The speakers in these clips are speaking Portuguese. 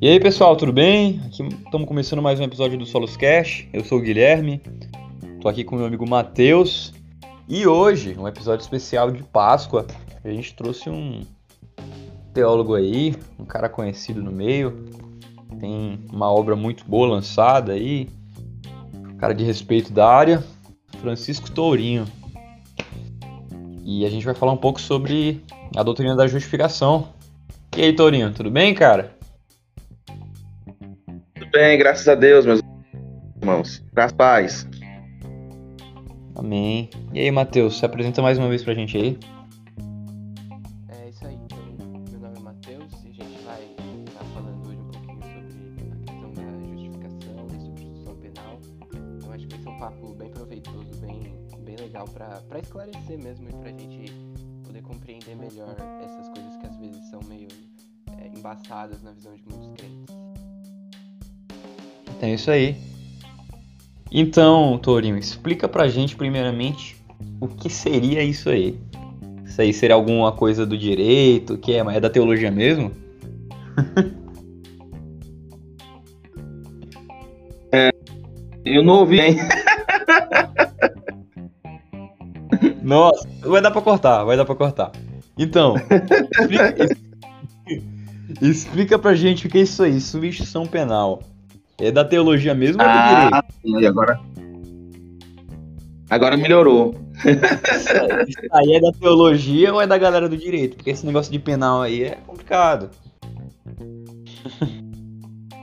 E aí pessoal, tudo bem? Estamos começando mais um episódio do Solos Cash. Eu sou o Guilherme, tô aqui com meu amigo Matheus. E hoje, um episódio especial de Páscoa, a gente trouxe um teólogo aí, um cara conhecido no meio, tem uma obra muito boa lançada aí, cara de respeito da área, Francisco Tourinho. E a gente vai falar um pouco sobre a doutrina da justificação. E aí, Tourinho, tudo bem, cara? Tudo bem, graças a Deus, meus irmãos. Graças paz. Amém. E aí, Matheus, se apresenta mais uma vez pra gente aí. É isso aí, então, meu nome é Matheus e a gente vai estar falando hoje um pouquinho sobre a questão da justificação, da substituição penal. Então acho que vai ser um papo bem proveitoso, bem, bem legal para esclarecer mesmo e pra gente poder compreender melhor essas coisas que às vezes são meio é, embaçadas na visão isso aí. Então, Tourinho, explica pra gente primeiramente o que seria isso aí. Isso aí seria alguma coisa do direito, que é, é da teologia mesmo? é, eu não ouvi, hein? Nossa, vai dar pra cortar, vai dar pra cortar. Então, explica, explica pra gente o que é isso aí, substituição penal. É da teologia mesmo ou é do ah, direito? agora. Agora melhorou. Isso aí é da teologia ou é da galera do direito? Porque esse negócio de penal aí é complicado.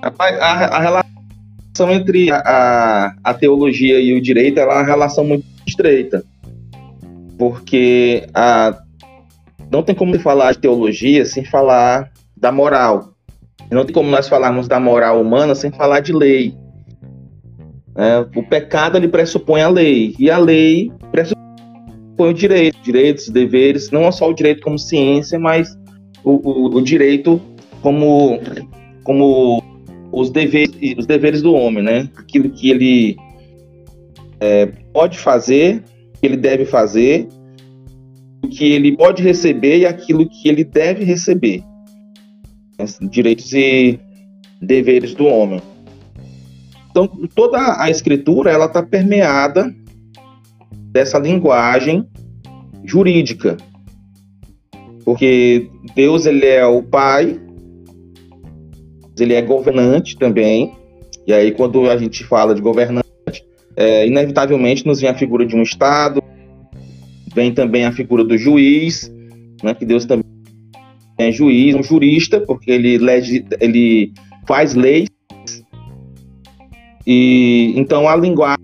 Rapaz, a, a relação entre a, a, a, teologia e o direito é uma relação muito estreita. Porque a, não tem como falar de teologia sem falar da moral. Não tem como nós falarmos da moral humana sem falar de lei. É, o pecado ele pressupõe a lei e a lei pressupõe o direito, direitos, deveres, não só o direito como ciência, mas o, o, o direito como como os deveres, os deveres do homem, né? Aquilo que ele é, pode fazer, que ele deve fazer, o que ele pode receber e aquilo que ele deve receber direitos e deveres do homem. Então, toda a escritura ela está permeada dessa linguagem jurídica, porque Deus ele é o Pai, ele é governante também. E aí, quando a gente fala de governante, é, inevitavelmente nos vem a figura de um Estado, vem também a figura do juiz, né, que Deus também é juiz, um jurista, porque ele, lege, ele faz leis. E então a linguagem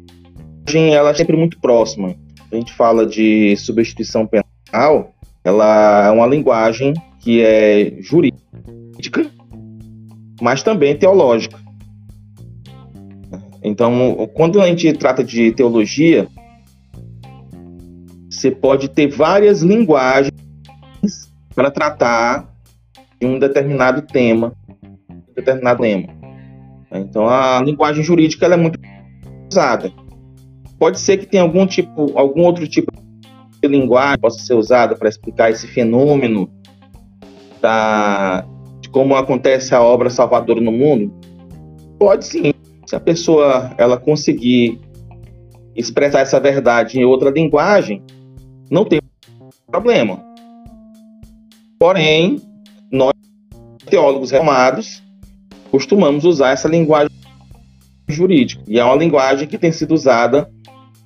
ela é sempre muito próxima. A gente fala de substituição penal, ela é uma linguagem que é jurídica, mas também teológica. Então, quando a gente trata de teologia, você pode ter várias linguagens para tratar de um determinado tema, um determinado tema. Então a linguagem jurídica é muito usada. Pode ser que tenha algum tipo, algum outro tipo de linguagem que possa ser usada para explicar esse fenômeno da, de como acontece a obra salvadora no mundo. Pode sim. Se a pessoa ela conseguir expressar essa verdade em outra linguagem, não tem problema. Porém, nós, teólogos renomados, costumamos usar essa linguagem jurídica. E é uma linguagem que tem sido usada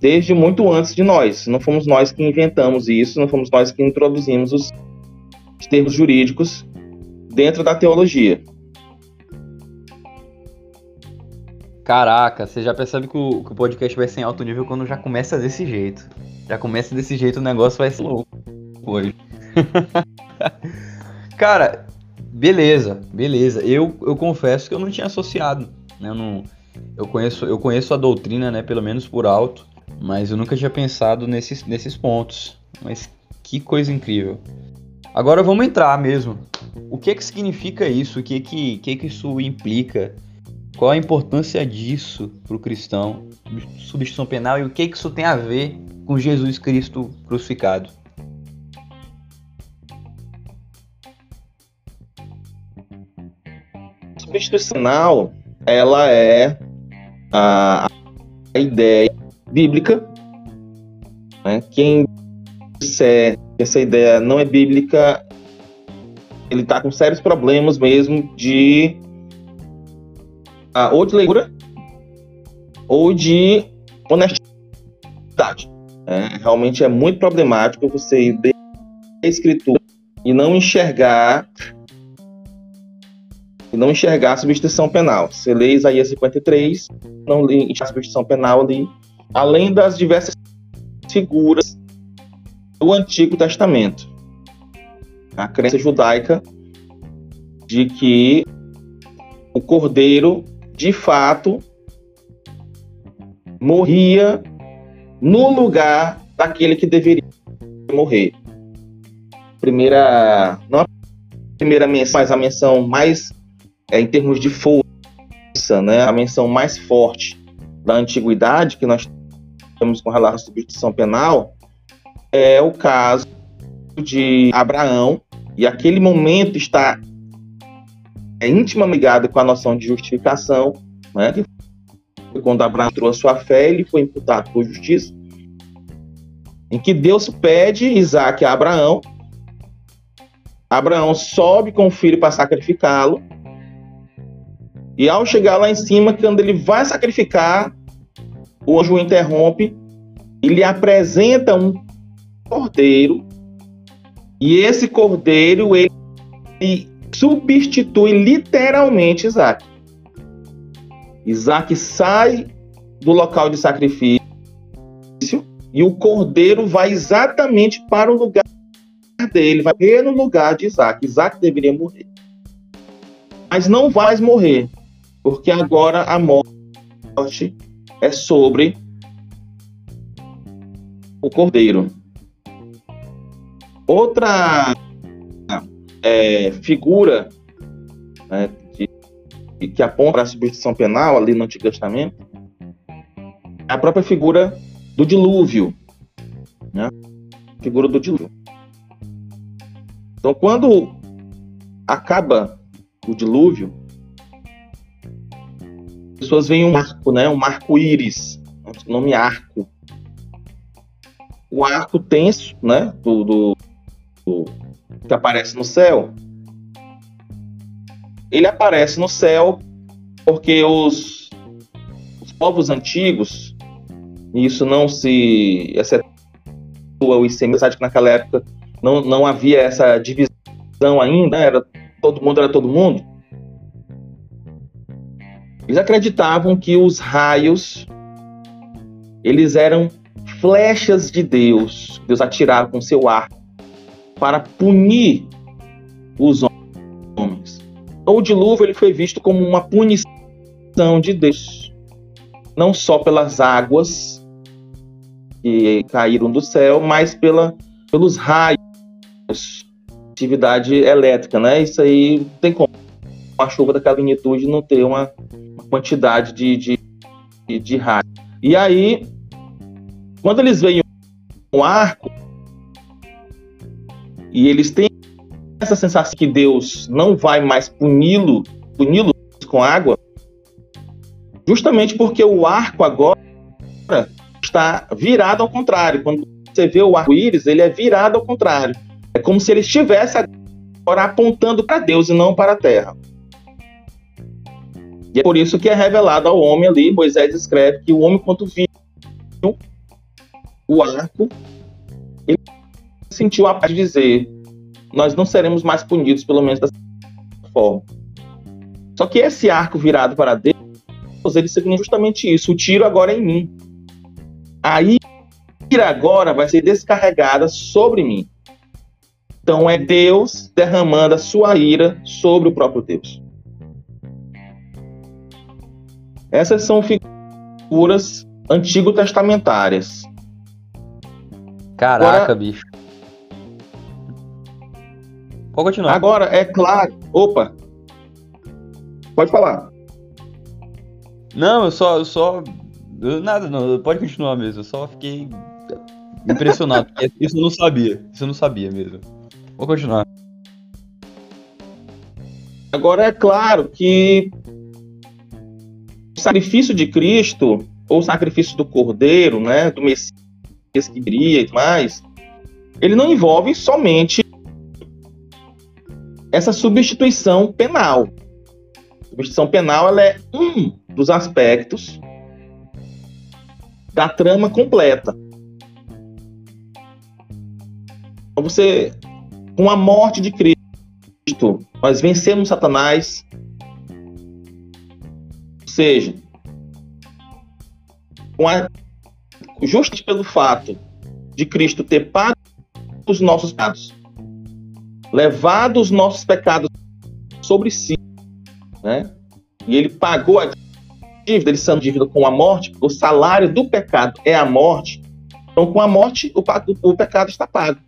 desde muito antes de nós. Não fomos nós que inventamos isso, não fomos nós que introduzimos os termos jurídicos dentro da teologia. Caraca, você já percebe que o, que o, podcast vai ser em alto nível quando já começa desse jeito. Já começa desse jeito, o negócio vai ser louco hoje. Cara, beleza, beleza. Eu, eu confesso que eu não tinha associado, né? Eu, não, eu, conheço, eu conheço a doutrina, né? Pelo menos por alto, mas eu nunca tinha pensado nesses, nesses pontos. Mas que coisa incrível. Agora vamos entrar mesmo. O que é que significa isso? O que é que, que, é que isso implica? Qual a importância disso para o cristão? Substituição penal e o que, é que isso tem a ver com Jesus Cristo crucificado? Substitucional, ela é a, a ideia bíblica. Né? Quem disser que essa ideia não é bíblica, ele está com sérios problemas mesmo de uh, ou de leitura ou de honestidade. É, realmente é muito problemático você ir a escritura e não enxergar e não enxergar a substituição penal. Você lê Isaías 53, não lê a substituição penal ali, além das diversas figuras do Antigo Testamento. A crença judaica de que o cordeiro, de fato, morria no lugar daquele que deveria morrer. Primeira, não a primeira menção, mas a menção mais é, em termos de força, né, a menção mais forte da antiguidade que nós temos com relação à substituição penal é o caso de Abraão e aquele momento está é intimamente ligado com a noção de justificação, né, quando Abraão trouxe sua fé, ele foi imputado por justiça, em que Deus pede Isaac a Abraão, Abraão sobe com o filho para sacrificá-lo, e ao chegar lá em cima, quando ele vai sacrificar, o anjo o interrompe e lhe apresenta um cordeiro, e esse cordeiro ele substitui literalmente Isaac. Isaac sai do local de sacrifício e o cordeiro vai exatamente para o lugar dele, vai morrer no lugar de Isaac. Isaac deveria morrer. Mas não vai morrer, porque agora a morte é sobre o cordeiro. Outra é, figura né, que aponta para a substituição penal ali no Antigo Testamento é a própria figura do dilúvio. Né? Figura do dilúvio. Então, quando acaba o dilúvio, pessoas veem um marco, né? um marco-íris, o nome arco. O arco tenso né? do, do, do que aparece no céu ele aparece no céu porque os, os povos antigos, e isso não se excetua o ICM, que naquela época não, não havia essa divisão ainda, era todo mundo era todo mundo. Eles acreditavam que os raios eles eram flechas de Deus, Deus atirava com seu arco para punir os homens o dilúvio ele foi visto como uma punição de Deus, não só pelas águas que caíram do céu, mas pela, pelos raios, atividade elétrica, né? Isso aí tem como a chuva daquela magnitude não ter uma quantidade de, de, de, raios. E aí, quando eles veem um arco e eles têm essa sensação que Deus não vai mais puni-lo, puni-lo com água, justamente porque o arco agora está virado ao contrário. Quando você vê o arco-íris, ele é virado ao contrário. É como se ele estivesse agora apontando para Deus e não para a terra. E é por isso que é revelado ao homem ali, Moisés escreve que o homem, quando viu o arco, ele sentiu a paz de dizer: nós não seremos mais punidos, pelo menos dessa forma. Só que esse arco virado para Deus, ele significa justamente isso. O tiro agora é em mim. A ira agora vai ser descarregada sobre mim. Então é Deus derramando a sua ira sobre o próprio Deus. Essas são figuras antigo-testamentárias. Caraca, Agora, bicho. Pode continuar. Agora, é claro. Opa! Pode falar. Não, eu só. Eu só nada, não. Pode continuar mesmo. Eu só fiquei impressionado. isso eu não sabia. Isso eu não sabia mesmo. Vou continuar. Agora é claro que sacrifício de Cristo, ou sacrifício do Cordeiro, né, do Messias que viria e mais, ele não envolve somente essa substituição penal. A substituição penal ela é um dos aspectos da trama completa. Então, você, com a morte de Cristo, nós vencemos Satanás. Seja, a, justamente pelo fato de Cristo ter pago os nossos pecados, levado os nossos pecados sobre si, né? E ele pagou a dívida, ele sendo dívida com a morte, o salário do pecado é a morte. Então, com a morte, o, o pecado está pago.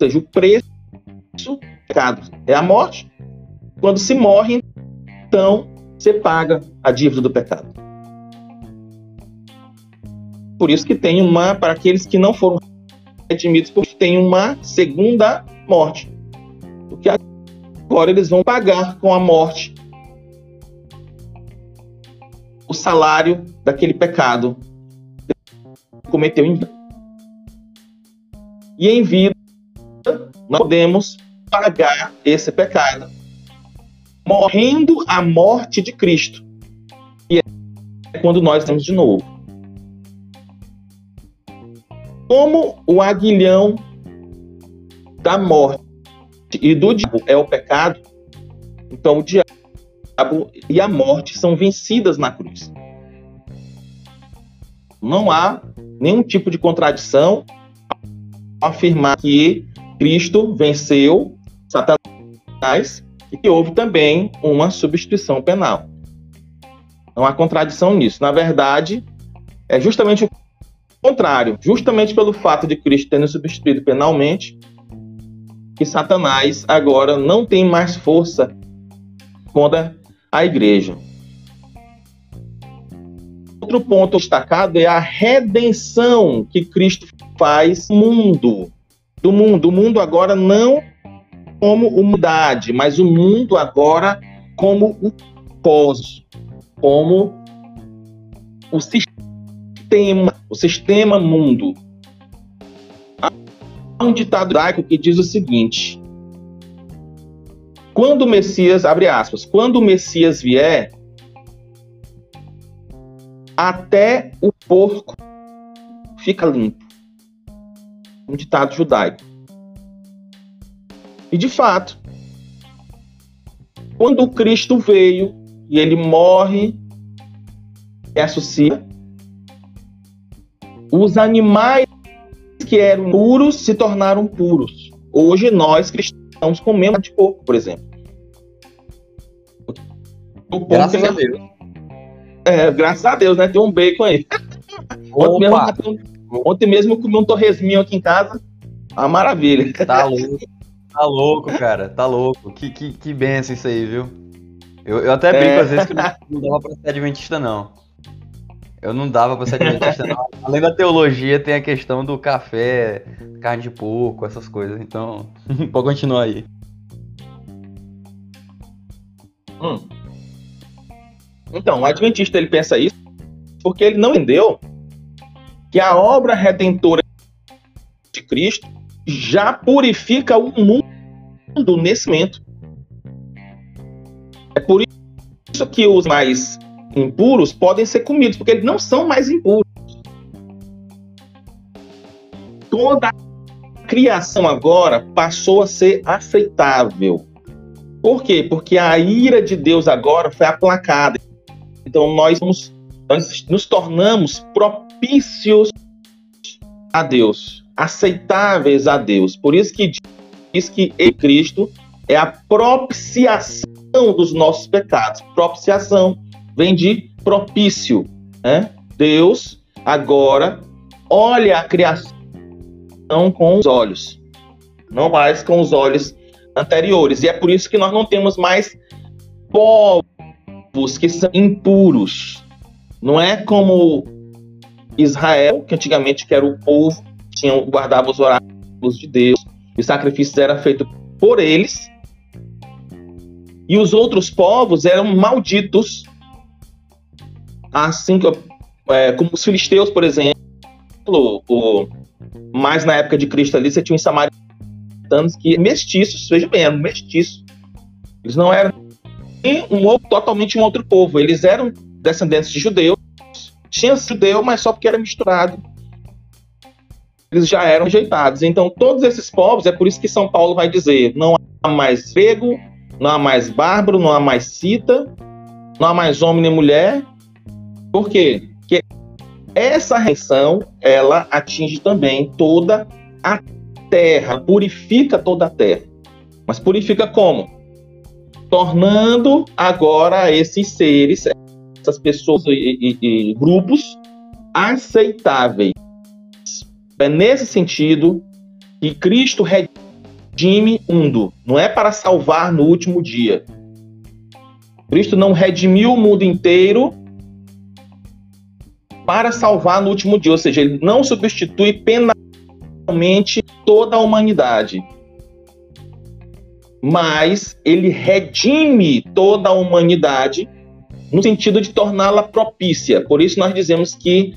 Ou seja, o preço do pecado é a morte. Quando se morre, então, você paga a dívida do pecado. Por isso que tem uma, para aqueles que não foram redimidos, porque tem uma segunda morte. Porque agora eles vão pagar com a morte o salário daquele pecado que cometeu em vida. E em vida, nós podemos pagar esse pecado morrendo a morte de Cristo. E é quando nós temos de novo. Como o aguilhão da morte e do diabo é o pecado, então o diabo e a morte são vencidas na cruz. Não há nenhum tipo de contradição afirmar que Cristo venceu Satanás e que houve também uma substituição penal. Não há contradição nisso. Na verdade, é justamente o contrário. Justamente pelo fato de Cristo ter nos substituído penalmente, que Satanás agora não tem mais força contra a igreja. Outro ponto destacado é a redenção que Cristo faz mundo. Do mundo. O mundo agora não como humanidade, mas o mundo agora como o pós, como o sistema, o sistema mundo. Há um ditado judaico que diz o seguinte: quando o Messias, abre aspas, quando o Messias vier, até o porco fica limpo. Um ditado judaico. E de fato, quando o Cristo veio e ele morre, ressuscita, os animais que eram puros se tornaram puros. Hoje nós cristãos comendo de porco, por exemplo. Graças a Deus. É, graças a Deus, né? Tem um bacon aí. Ontem mesmo, ontem mesmo eu comi um torresminho aqui em casa. Uma maravilha. Tá louco. Tá louco, cara. Tá louco. Que, que, que benção isso aí, viu? Eu, eu até brinco é. às vezes que não, não dava pra ser adventista, não. Eu não dava pra ser adventista, não. Além da teologia, tem a questão do café, carne de porco, essas coisas. Então, pode continuar aí. Hum. Então, o adventista ele pensa isso porque ele não entendeu que a obra redentora de Cristo já purifica o mundo nesse momento. É por isso que os mais impuros podem ser comidos, porque eles não são mais impuros. Toda a criação agora passou a ser aceitável. Por quê? Porque a ira de Deus agora foi aplacada. Então nós nos, nós nos tornamos propícios a Deus, aceitáveis a Deus. Por isso que diz que em Cristo é a propiciação dos nossos pecados. Propiciação vem de propício. Né? Deus agora olha a criação com os olhos, não mais com os olhos anteriores. E é por isso que nós não temos mais povos que são impuros. Não é como Israel, que antigamente que era o povo, tinha, guardava os oráculos de Deus, e sacrifícios eram feitos por eles. E os outros povos eram malditos, assim é, como os filisteus, por exemplo, o, mais na época de Cristo ali, você tinha os samaritanos que mestiços, veja bem, eram mestiços. Eles não eram um outro, totalmente um outro povo, eles eram descendentes de judeus, tinha judeu, mas só porque era misturado. Eles já eram rejeitados. Então, todos esses povos, é por isso que São Paulo vai dizer: não há mais grego, não há mais bárbaro, não há mais cita, não há mais homem nem mulher. Por quê? Porque essa reação, ela atinge também toda a terra, purifica toda a terra. Mas purifica como? Tornando agora esses seres, essas pessoas e, e, e grupos aceitáveis. É nesse sentido que Cristo redime mundo. Não é para salvar no último dia. Cristo não redimiu o mundo inteiro para salvar no último dia, ou seja, ele não substitui penalmente toda a humanidade. Mas ele redime toda a humanidade no sentido de torná-la propícia. Por isso nós dizemos que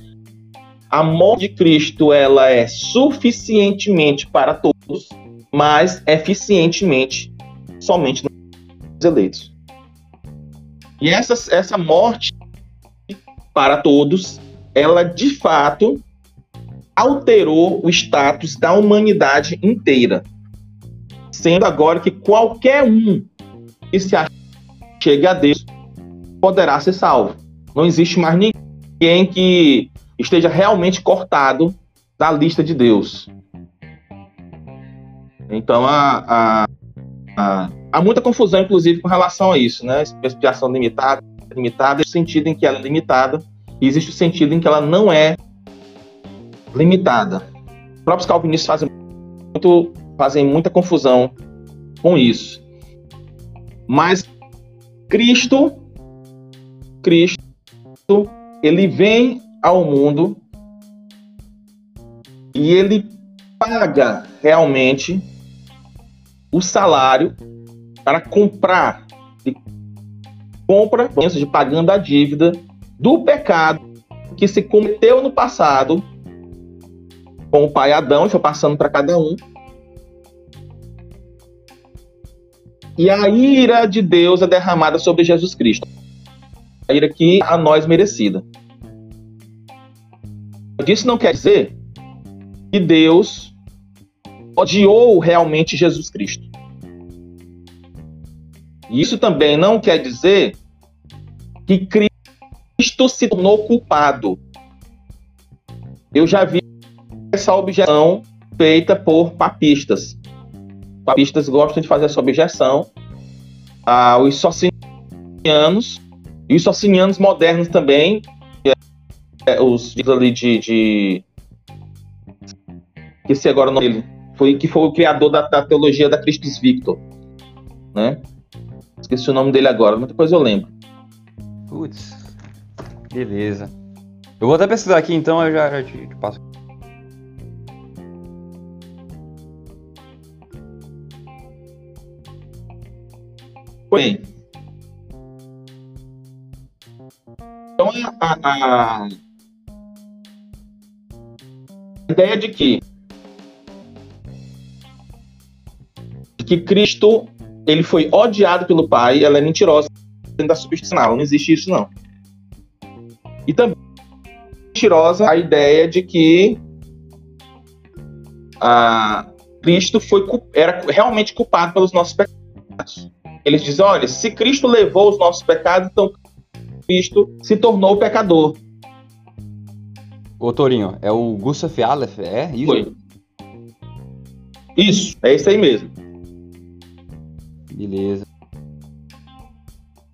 a morte de Cristo ela é suficientemente para todos, mas eficientemente somente nos eleitos. E essa, essa morte para todos, ela de fato alterou o status da humanidade inteira. Sendo agora que qualquer um que se chegue a Deus poderá ser salvo. Não existe mais ninguém que esteja realmente cortado da lista de Deus. Então há, há, há, há muita confusão, inclusive, com relação a isso, né? Expiação limitada, limitada, no sentido em que ela é limitada, e existe o sentido em que ela não é limitada. Os próprios calvinistas fazem, muito, fazem muita confusão com isso. Mas Cristo, Cristo, ele vem ao mundo e ele paga realmente o salário para comprar, de, compra, de pagando a dívida do pecado que se cometeu no passado com o pai Adão, estou passando para cada um. E a ira de Deus é derramada sobre Jesus Cristo. A ira que a nós merecida. Isso não quer dizer que Deus odiou realmente Jesus Cristo. Isso também não quer dizer que Cristo se tornou culpado. Eu já vi essa objeção feita por papistas. Papistas gostam de fazer essa objeção. Ah, os socinianos e os socinianos modernos também é, os ali de, de que se agora o nome dele foi que foi o criador da, da teologia da Christus Victor, né? Esqueci o nome dele agora, mas depois eu lembro. Putz, beleza. Eu vou até pesquisar aqui então, eu já, já te, te passo. Bem. Então a, a, a ideia de que que Cristo ele foi odiado pelo Pai, ela é mentirosa da substitucional, não existe isso não. E também mentirosa a ideia de que a Cristo foi era realmente culpado pelos nossos pecados. Eles dizem, olha, se Cristo levou os nossos pecados, então Cristo se tornou pecador. Ô Torinho, é o Gustav Aleph, é isso? Foi. Isso, é isso aí mesmo. Beleza.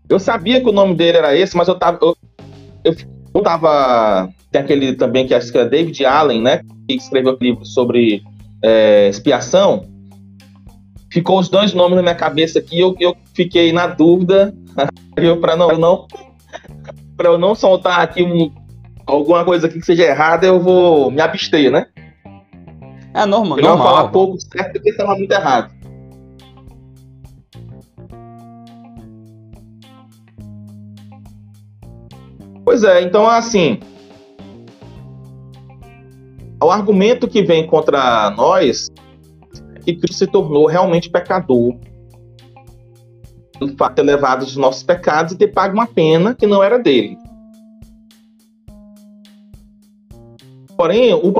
Eu sabia que o nome dele era esse, mas eu tava. Eu, eu, eu tava. Tem aquele também que acho que é David Allen, né? Que escreveu um livro sobre é, expiação. Ficou os dois nomes na minha cabeça aqui, eu, eu fiquei na dúvida. para não, não para eu não soltar aqui um, alguma coisa aqui que seja errada, eu vou me abster, né? É normal. Eu vou falar pouco certo porque falar muito errado. Pois é, então assim. O argumento que vem contra nós é que Cristo se tornou realmente pecador. Pelo fato de ter levado os nossos pecados e ter pago uma pena que não era dele. Porém, o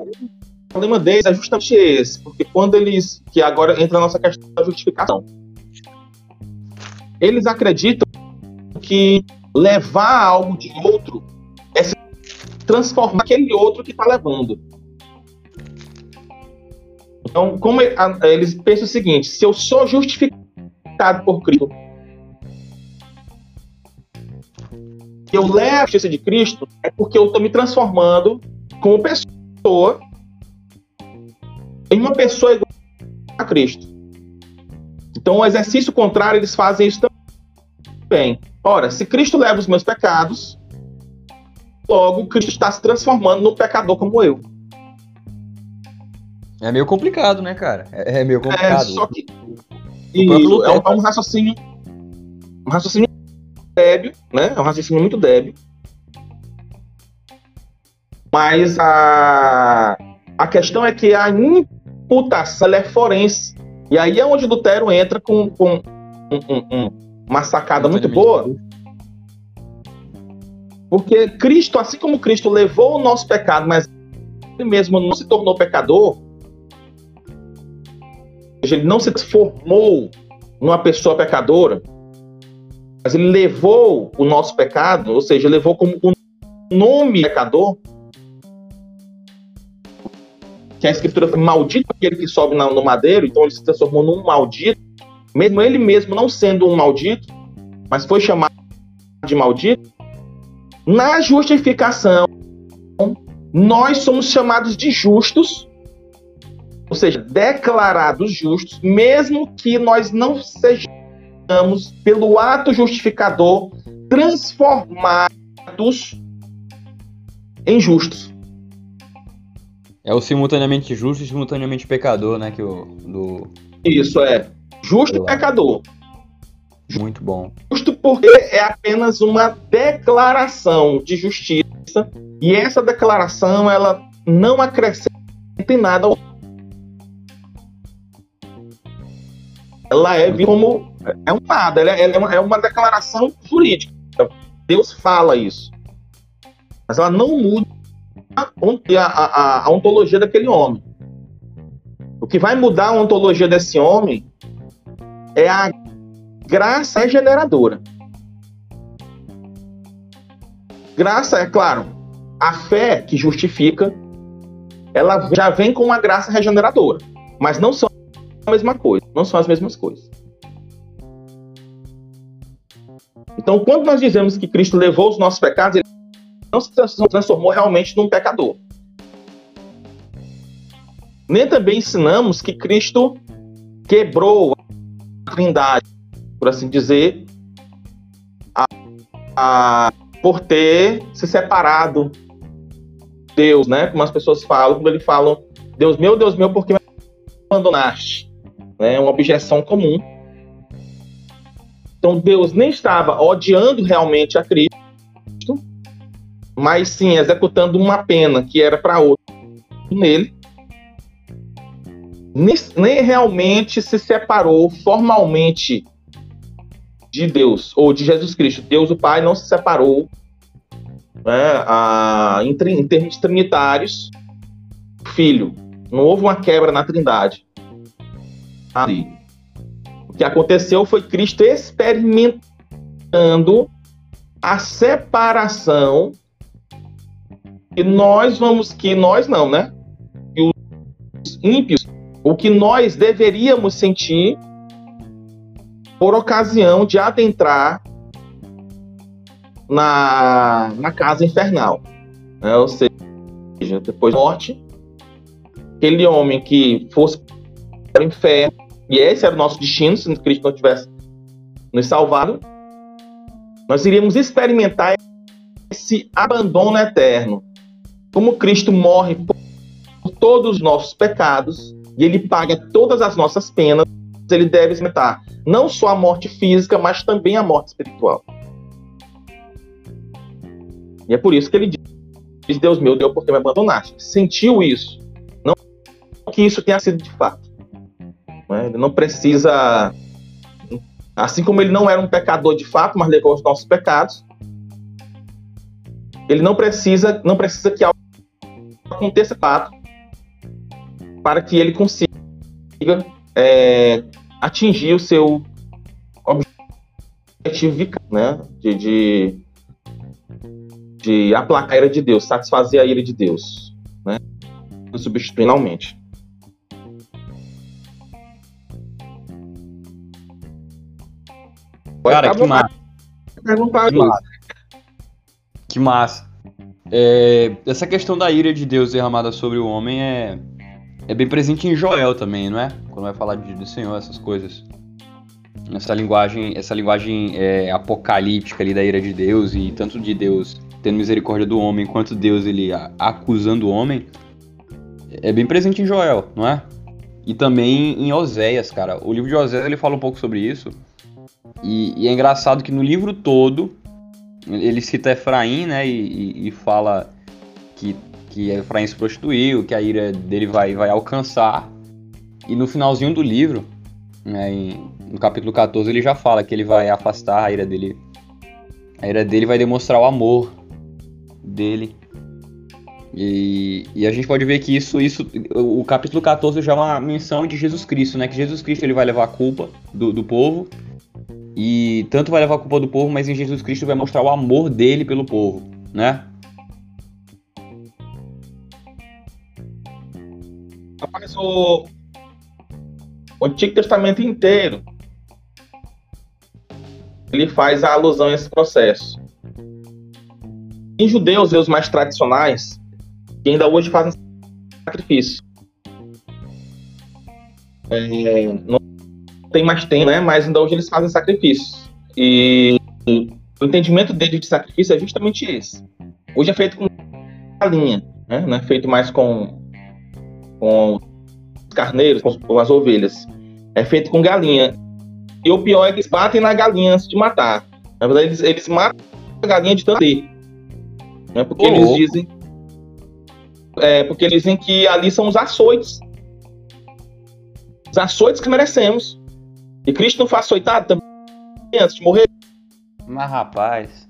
problema deles é justamente esse, porque quando eles, que agora entra na nossa questão da justificação, eles acreditam que levar algo de outro é se transformar aquele outro que está levando. Então, como eles pensam o seguinte: se eu sou justificado por Cristo, eu levo a justiça de Cristo, é porque eu estou me transformando como pessoa em uma pessoa igual a Cristo. Então, o exercício contrário, eles fazem isso também. Ora, se Cristo leva os meus pecados, logo Cristo está se transformando num pecador como eu. É meio complicado, né, cara? É, é meio complicado. É, só que. É um, é um raciocínio. Um raciocínio débil, né? É um raciocínio muito débil. Mas a, a questão é que a imputação é forense. E aí é onde Lutero entra com, com um, um, um, uma sacada muito boa. Porque Cristo, assim como Cristo levou o nosso pecado, mas ele mesmo não se tornou pecador, ele não se transformou numa pessoa pecadora, mas ele levou o nosso pecado, ou seja, levou como o nome pecador, que a escritura foi maldito aquele que sobe no madeiro, então ele se transformou num maldito, mesmo ele mesmo não sendo um maldito, mas foi chamado de maldito. Na justificação, nós somos chamados de justos ou seja, declarados justos, mesmo que nós não sejamos, pelo ato justificador, transformados em justos. É o simultaneamente justo e simultaneamente pecador, né? Que o, do... Isso é. Justo e pecador. Muito bom. Justo porque é apenas uma declaração de justiça e essa declaração ela não acrescenta em nada ela é como é um nada, é, ela é, uma, é uma declaração jurídica. Deus fala isso. Mas ela não muda a, a, a, ontologia daquele homem. O que vai mudar a ontologia desse homem é a graça regeneradora. Graça, é claro, a fé que justifica, ela já vem com uma graça regeneradora. Mas não são a mesma coisa, não são as mesmas coisas. Então, quando nós dizemos que Cristo levou os nossos pecados, ele não se transformou realmente num pecador. Nem também ensinamos que Cristo quebrou a trindade, por assim dizer, a, a, por ter se separado Deus, né? Como as pessoas falam, quando eles falam, Deus meu, Deus meu, por que me abandonaste? né? uma objeção comum. Então Deus nem estava odiando realmente a Cristo, mas sim executando uma pena que era para outro nele. Nem, nem realmente se separou formalmente de Deus ou de Jesus Cristo. Deus, o Pai, não se separou né, a, em, em termos trinitários. Filho, não houve uma quebra na Trindade ali. O que aconteceu foi Cristo experimentando a separação que nós vamos, que nós não, né? Que os ímpios, o que nós deveríamos sentir por ocasião de adentrar na, na casa infernal. Né? Ou seja, depois da morte, aquele homem que fosse para o inferno e esse era o nosso destino, se Cristo não tivesse nos salvado, nós iríamos experimentar esse abandono eterno. Como Cristo morre por todos os nossos pecados e ele paga todas as nossas penas, ele deve experimentar não só a morte física, mas também a morte espiritual. E é por isso que ele diz: Deus meu, Deus, por que me abandonaste? Sentiu isso. Não que isso tenha sido de fato. Né? Ele não precisa. Assim como ele não era um pecador de fato, mas levou os nossos pecados, ele não precisa, não precisa que aconteça fato para que ele consiga é, atingir o seu objetivo né, de, de, de aplacar a ira de Deus, satisfazer a ira de Deus, né, substituir finalmente. Cara, que massa. Que massa. Que massa. É, essa questão da ira de Deus derramada sobre o homem é, é bem presente em Joel também, não é? Quando vai falar de, do Senhor, essas coisas. Essa linguagem, essa linguagem é, apocalíptica ali da ira de Deus e tanto de Deus tendo misericórdia do homem quanto Deus ele a, acusando o homem é bem presente em Joel, não é? E também em Oséias, cara. O livro de Oséias ele fala um pouco sobre isso. E, e é engraçado que no livro todo ele cita Efraim, né? E, e, fala que, que Efraim se prostituiu, que a ira dele vai, vai alcançar. E no finalzinho do livro, né, em, no capítulo 14, ele já fala que ele vai afastar a ira dele. A ira dele vai demonstrar o amor dele. E, e, a gente pode ver que isso, isso, o capítulo 14 já é uma menção de Jesus Cristo, né? Que Jesus Cristo ele vai levar a culpa do, do povo e tanto vai levar a culpa do povo, mas em Jesus Cristo vai mostrar o amor dele pelo povo, né? Rapaz, o, o Antigo Testamento inteiro ele faz a alusão a esse processo. Em judeus os mais tradicionais, que ainda hoje fazem sacrifício. É, não tem mais tempo, né? Mas ainda hoje eles fazem sacrifícios. E o entendimento dele de sacrifício é justamente esse. Hoje é feito com galinha, né? Não é feito mais com, com os carneiros, com, as ovelhas. É feito com galinha. E o pior é que eles batem na galinha antes de matar. Na verdade, eles, eles matam a galinha de tanto né? Porque eles dizem. É, porque eles dizem que ali são os açoites. Os açoites que merecemos. E Cristo não foi açoitado também antes de morrer? Mas rapaz.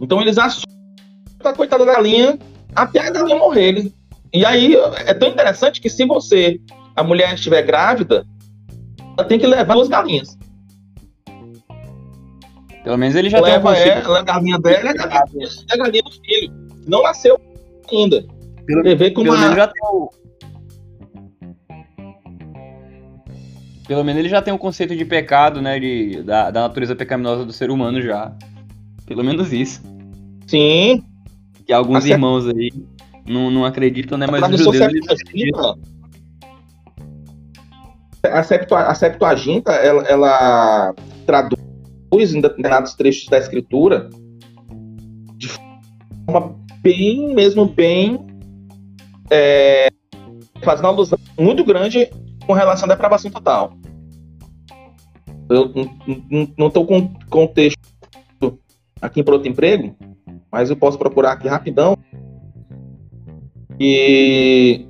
Então eles açoitam a coitada da galinha até a galinha morrer. E aí é tão interessante que se você, a mulher estiver grávida, ela tem que levar duas galinhas. Pelo menos ele já leva tem um ela, a galinha dela e a galinha, a galinha do filho. Não nasceu ainda. Pelo, pelo menos já tem o, Pelo menos ele já tem um conceito de pecado, né? De, da, da natureza pecaminosa do ser humano já. Pelo menos isso. Sim. Que alguns irmãos aí não, não acreditam, né? Mas os judeus acreditam. A, Septua, a Septuaginta, ela, ela traduz em determinados trechos da escritura de forma bem, mesmo bem, é, fazendo uma alusão muito grande com relação à depravação total. Eu não estou com contexto aqui em outro emprego, mas eu posso procurar aqui rapidão. E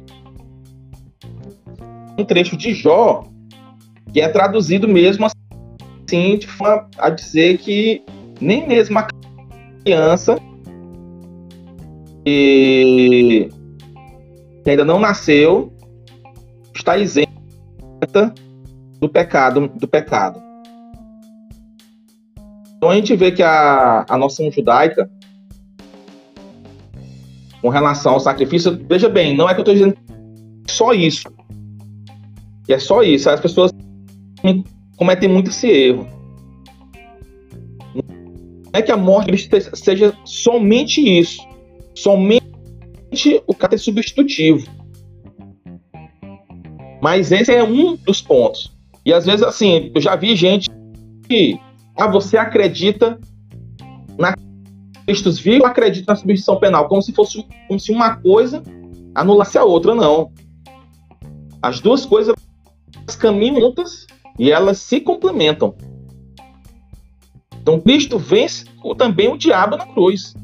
um trecho de Jó que é traduzido mesmo assim de forma a dizer que nem mesmo a criança que ainda não nasceu está isenta do pecado, do pecado. Então a gente vê que a, a noção judaica, com relação ao sacrifício, veja bem, não é que eu estou dizendo só isso. E é só isso. As pessoas cometem muito esse erro. Não é que a morte seja somente isso. Somente o caráter substitutivo. Mas esse é um dos pontos. E às vezes, assim, eu já vi gente que, ah, você acredita na Cristos vivo, acredita na substituição penal, como se fosse como se uma coisa anulasse a outra, não. As duas coisas caminham juntas e elas se complementam. Então Cristo vence também o diabo na cruz.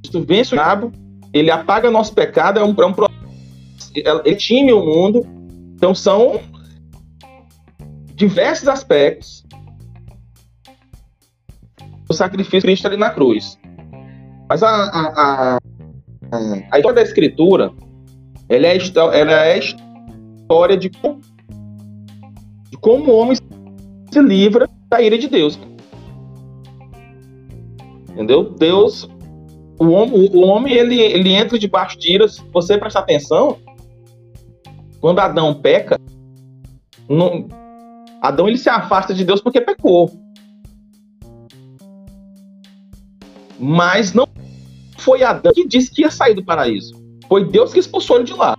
Cristo vence o diabo, ele apaga nosso pecado, é um, é um ele time o mundo. Então são diversos aspectos do sacrifício de Cristo ali na cruz. Mas a, a, a, a história da Escritura, ela é, ela é a história de como, de como o homem se livra da ira de Deus. Entendeu? Deus, o homem, o homem ele, ele entra de ira. Você prestar atenção, quando Adão peca, não, Adão ele se afasta de Deus porque pecou. Mas não foi Adão que disse que ia sair do paraíso. Foi Deus que expulsou ele de lá.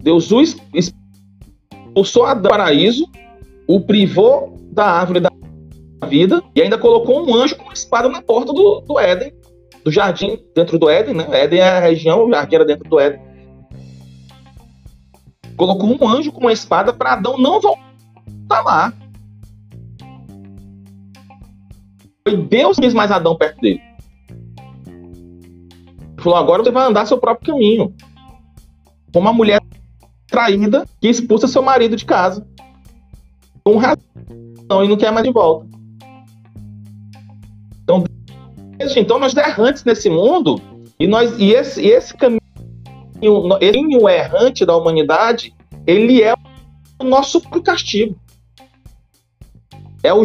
Deus o expulsou Adão do paraíso, o privou da árvore da vida e ainda colocou um anjo com uma espada na porta do, do Éden, do jardim, dentro do Éden, né? Éden é a região, o jardim era dentro do Éden. Colocou um anjo com uma espada para Adão não voltar lá. Foi Deus que fez mais Adão perto dele. Ele falou: agora você vai andar seu próprio caminho. Como uma mulher traída que expulsa seu marido de casa. Com razão e não quer mais de volta. Então, então nós errantes nesse mundo e nós e esse, e esse caminho caminho errante da humanidade, ele é o nosso castigo. É o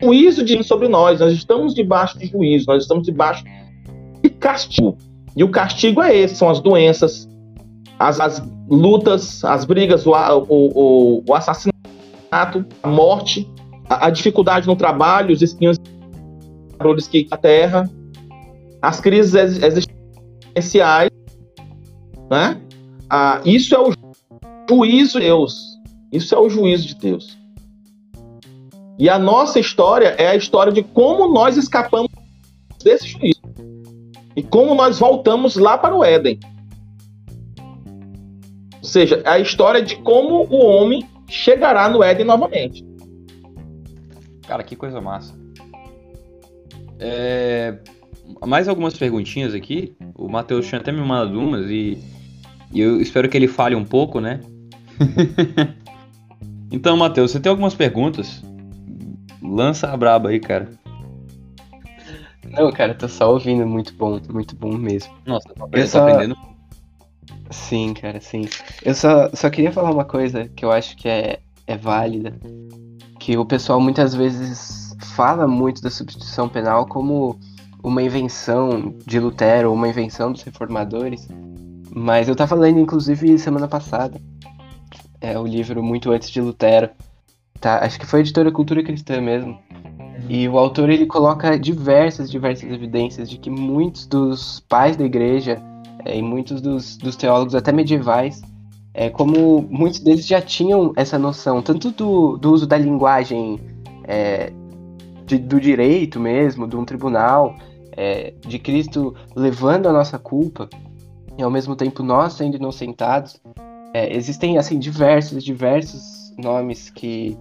juízo de sobre nós. Nós estamos debaixo de juízo, nós estamos debaixo de castigo. E o castigo é esse: são as doenças, as, as lutas, as brigas, o, o, o, assassinato, a morte, a, a, dificuldade no trabalho, os espinhos que a terra, as crises existenciais, né? Ah, isso é o juízo de Deus. Isso é o juízo de Deus. E a nossa história é a história de como nós escapamos desse juízo. E como nós voltamos lá para o Éden. Ou seja, é a história de como o homem chegará no Éden novamente. Cara, que coisa massa. É... Mais algumas perguntinhas aqui. O Matheus tinha até me mandado umas e, e eu espero que ele fale um pouco, né? então, Matheus, você tem algumas perguntas? Lança a braba aí, cara. Não, cara, tô só ouvindo, muito bom, muito bom mesmo. Nossa, tô aprendendo. Só... aprendendo. Sim, cara, sim. Eu só, só queria falar uma coisa que eu acho que é, é válida. Que o pessoal muitas vezes fala muito da substituição penal como uma invenção de Lutero, uma invenção dos reformadores. Mas eu tava lendo, inclusive, semana passada, é o livro Muito Antes de Lutero. Tá? Acho que foi a editora Cultura Cristã mesmo. E o autor ele coloca diversas, diversas evidências de que muitos dos pais da igreja é, e muitos dos, dos teólogos, até medievais, é, como muitos deles já tinham essa noção, tanto do, do uso da linguagem é, de, do direito mesmo, de um tribunal, é, de Cristo levando a nossa culpa, e ao mesmo tempo nós sendo inocentados. É, existem assim diversos, diversos nomes que,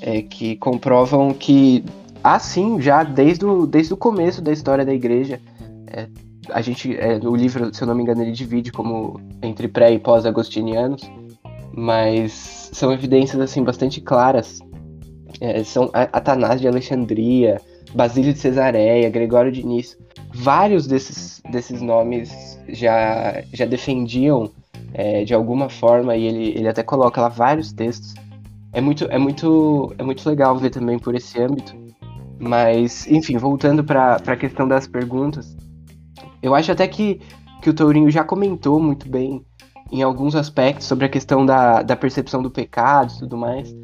é, que comprovam que assim já desde o, desde o começo da história da igreja é, a gente é, o livro se eu não me engano ele divide como entre pré e pós agostinianos mas são evidências assim bastante claras é, são Atanás de Alexandria Basílio de Cesareia, Gregório de Nice, vários desses, desses nomes já, já defendiam é, de alguma forma, e ele, ele até coloca lá vários textos. É muito, é muito, é muito legal ver também por esse âmbito. Mas, enfim, voltando para a questão das perguntas, eu acho até que, que o Tourinho já comentou muito bem em alguns aspectos sobre a questão da, da percepção do pecado e tudo mais.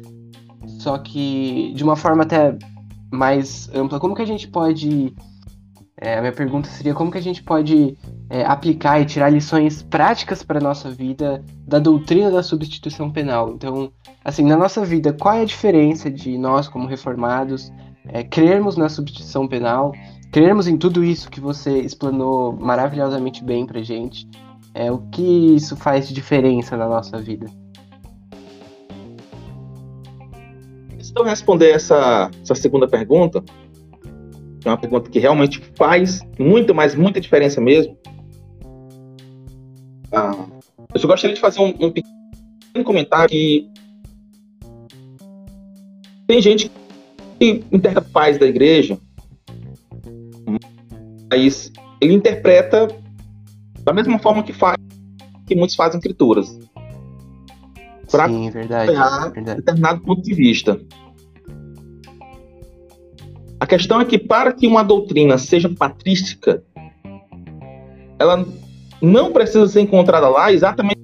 Só que de uma forma até mais ampla, como que a gente pode. É, a minha pergunta seria como que a gente pode é, aplicar e tirar lições práticas para a nossa vida da doutrina da substituição penal. Então, assim, na nossa vida, qual é a diferença de nós, como reformados, é, crermos na substituição penal, crermos em tudo isso que você explanou maravilhosamente bem para gente? É, o que isso faz de diferença na nossa vida? eu responder essa, essa segunda pergunta, é uma pergunta que realmente faz muita, mas muita diferença mesmo. Ah, eu só gostaria de fazer um, um pequeno comentário que tem gente que interpreta pais da igreja, mas ele interpreta da mesma forma que faz que muitos fazem escrituras. Para Sim, verdade, verdade. determinado ponto de vista. A questão é que para que uma doutrina seja patrística, ela não precisa ser encontrada lá exatamente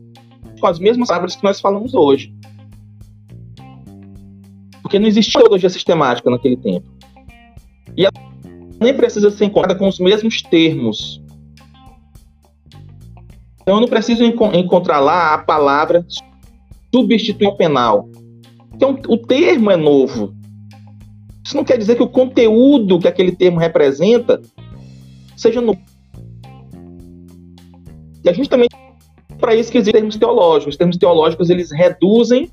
com as mesmas palavras que nós falamos hoje. Porque não existia teologia sistemática naquele tempo. E ela nem precisa ser encontrada com os mesmos termos. Então eu não preciso enco encontrar lá a palavra substituir penal. Então o termo é novo. Isso não quer dizer que o conteúdo que aquele termo representa seja novo. E é justamente para isso que existem termos teológicos. Os termos teológicos eles reduzem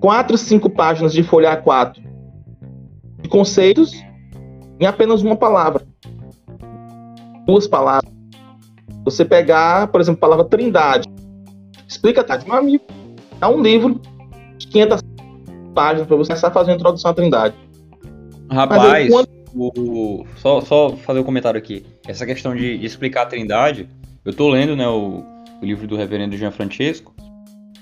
quatro, cinco páginas de folha A4 de conceitos em apenas uma palavra. Duas palavras. Você pegar, por exemplo, a palavra trindade. Explica, Tati, meu amigo. É um livro de 500 páginas para você começar a fazer a introdução à trindade. Rapaz, aí, quando... o... só, só fazer um comentário aqui. Essa questão de, de explicar a trindade, eu tô lendo né, o, o livro do reverendo Jean Francesco,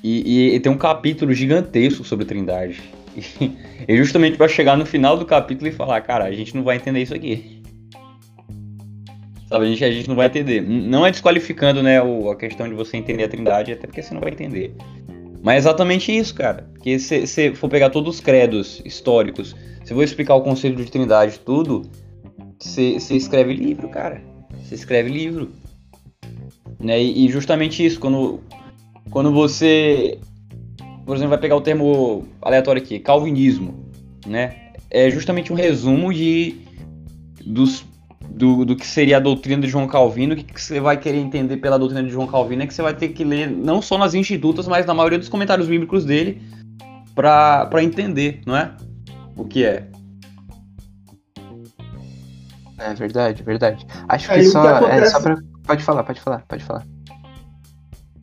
e, e, e, tem um capítulo gigantesco sobre trindade. E, e justamente vai chegar no final do capítulo e falar, cara, a gente não vai entender isso aqui. Sabe, a gente, a gente não vai entender. Não é desqualificando, né, o, a questão de você entender a trindade, até porque você não vai entender. Mas é exatamente isso, cara. Porque se você for pegar todos os credos históricos, se for explicar o conceito de trindade tudo, você escreve livro, cara. Você escreve livro. Né? E, e justamente isso, quando, quando você, por exemplo, vai pegar o termo aleatório aqui, calvinismo, né? É justamente um resumo de dos do, do que seria a doutrina de João Calvino, o que, que você vai querer entender pela doutrina de João Calvino é que você vai ter que ler não só nas institutas, mas na maioria dos comentários bíblicos dele para entender, não é? O que é. É verdade, verdade. Acho que, só, que acontece... é só pra... Pode falar, pode falar, pode falar.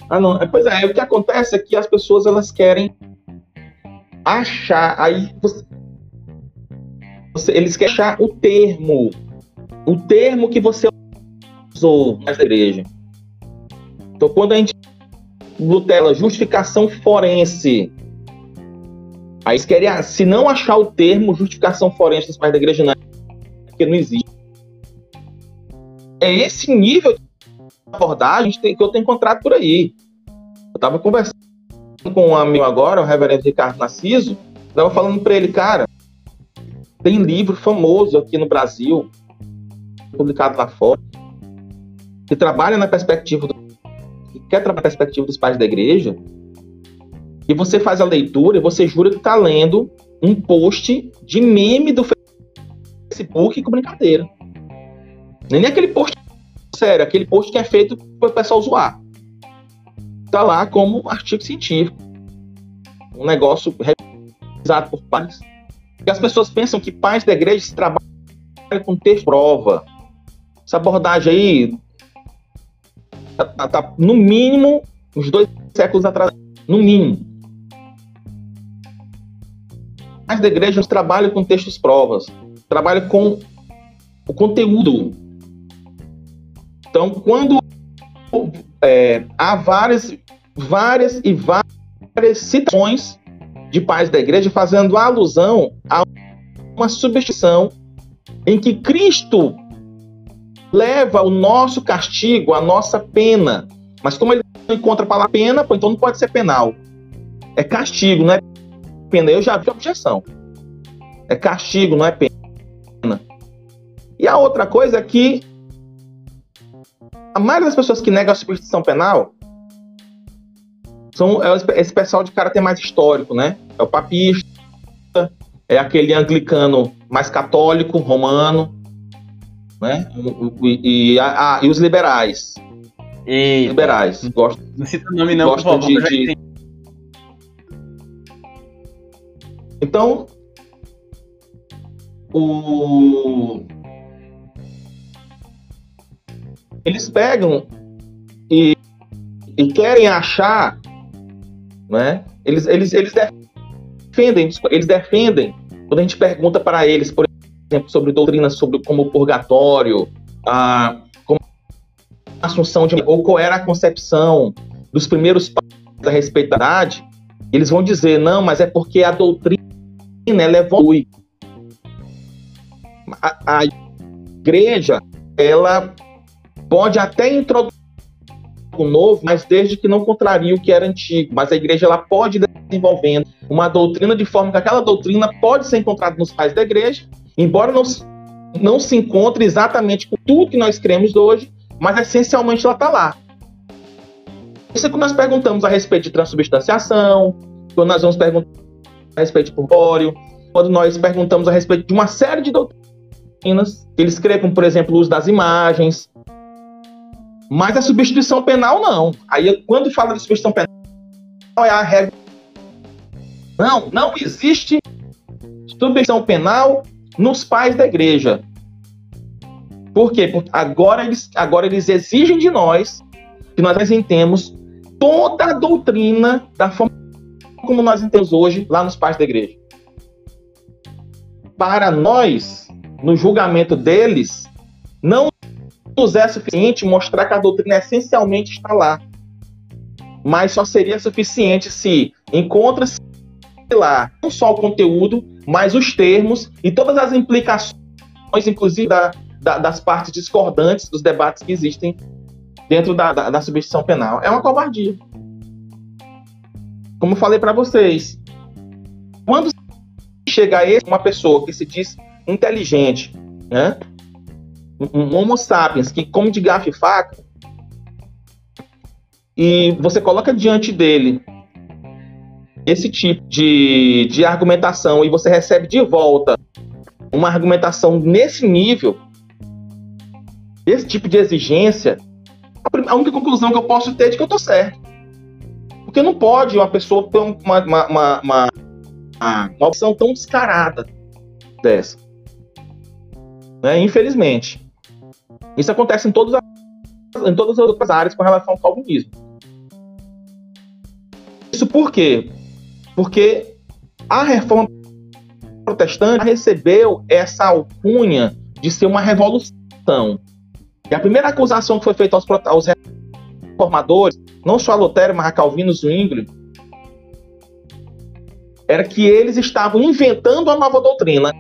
Ah, não. É, pois é, o que acontece é que as pessoas elas querem achar. Aí você, você, eles querem achar o termo o termo que você usou na igreja. Então, quando a gente Lutela, justificação forense. Aí eles querem, se não achar o termo justificação forense dos pais da igreja, não porque não existe. É esse nível de abordagem que eu tenho encontrado por aí. Eu estava conversando com um amigo agora, o reverendo Ricardo Narciso, estava falando para ele, cara, tem livro famoso aqui no Brasil, publicado lá fora, que trabalha na perspectiva do, que quer trabalhar na perspectiva dos pais da igreja, e você faz a leitura e você jura que está lendo um post de meme do Facebook com brincadeira. Nem aquele post sério, aquele post que é feito para o pessoal zoar. Está lá como artigo científico. Um negócio realizado por pais. E as pessoas pensam que pais da igreja trabalham com texto prova, essa abordagem aí tá, tá, tá, no mínimo uns dois séculos atrás, no mínimo. As da igreja trabalham com textos provas, trabalham com o conteúdo. Então, quando é, há várias, várias e várias citações de pais da igreja fazendo alusão a uma substituição em que Cristo leva o nosso castigo, a nossa pena. Mas como ele não encontra a palavra pena, então não pode ser penal. É castigo, não é pena. Eu já vi a objeção. É castigo, não é pena. E a outra coisa é que a maioria das pessoas que negam a substituição penal são é esse pessoal de caráter mais histórico, né? É o papista, é aquele anglicano mais católico, romano, né? E, e, a, a, e os liberais. Eita. Liberais. Gosto, não cita nome não, por favor, de, de... Então, o... eles pegam e, e querem achar, né? Eles, eles, eles defendem, eles defendem quando a gente pergunta para eles, por exemplo, sobre doutrinas sobre como o purgatório, a, como a assunção de ou qual era a concepção dos primeiros pais a respeito da idade, eles vão dizer não, mas é porque a doutrina ela evolui. A, a igreja ela pode até introduzir algo novo, mas desde que não contrarie o que era antigo. Mas a igreja ela pode desenvolvendo uma doutrina de forma que aquela doutrina pode ser encontrada nos pais da igreja, embora não, não se encontre exatamente com tudo que nós cremos hoje, mas essencialmente ela está lá. Isso é quando nós perguntamos a respeito de transubstanciação, quando nós vamos perguntar a respeito de purpóreo, quando nós perguntamos a respeito de uma série de doutrinas, eles creem, como, por exemplo, o uso das imagens, mas a substituição penal não. Aí, quando fala de substituição penal, é a regra. Não, não existe substituição penal nos pais da igreja. Por quê? Porque agora eles, agora eles exigem de nós que nós entendemos toda a doutrina da forma como nós entendemos hoje lá nos pais da igreja. Para nós, no julgamento deles, não nos é suficiente mostrar que a doutrina essencialmente está lá. Mas só seria suficiente se encontra-se lá não só o conteúdo, mas os termos e todas as implicações, inclusive da, da, das partes discordantes dos debates que existem dentro da, da, da substituição penal. É uma covardia. Como falei para vocês, quando chega a esse, uma pessoa que se diz inteligente, né? um homo sapiens que come de garfo e faca, e você coloca diante dele esse tipo de, de argumentação e você recebe de volta uma argumentação nesse nível, esse tipo de exigência, a única conclusão que eu posso ter é de que eu estou certo. Porque não pode uma pessoa ter uma, uma, uma, uma, uma opção tão descarada dessa. Né? Infelizmente. Isso acontece em, todos em todas as outras áreas com relação ao calvinismo. Isso por quê? Porque a reforma protestante recebeu essa alcunha de ser uma revolução. E a primeira acusação que foi feita aos, aos reformadores, não só a Lutero, mas a Calvino Zwingli, era que eles estavam inventando a nova doutrina.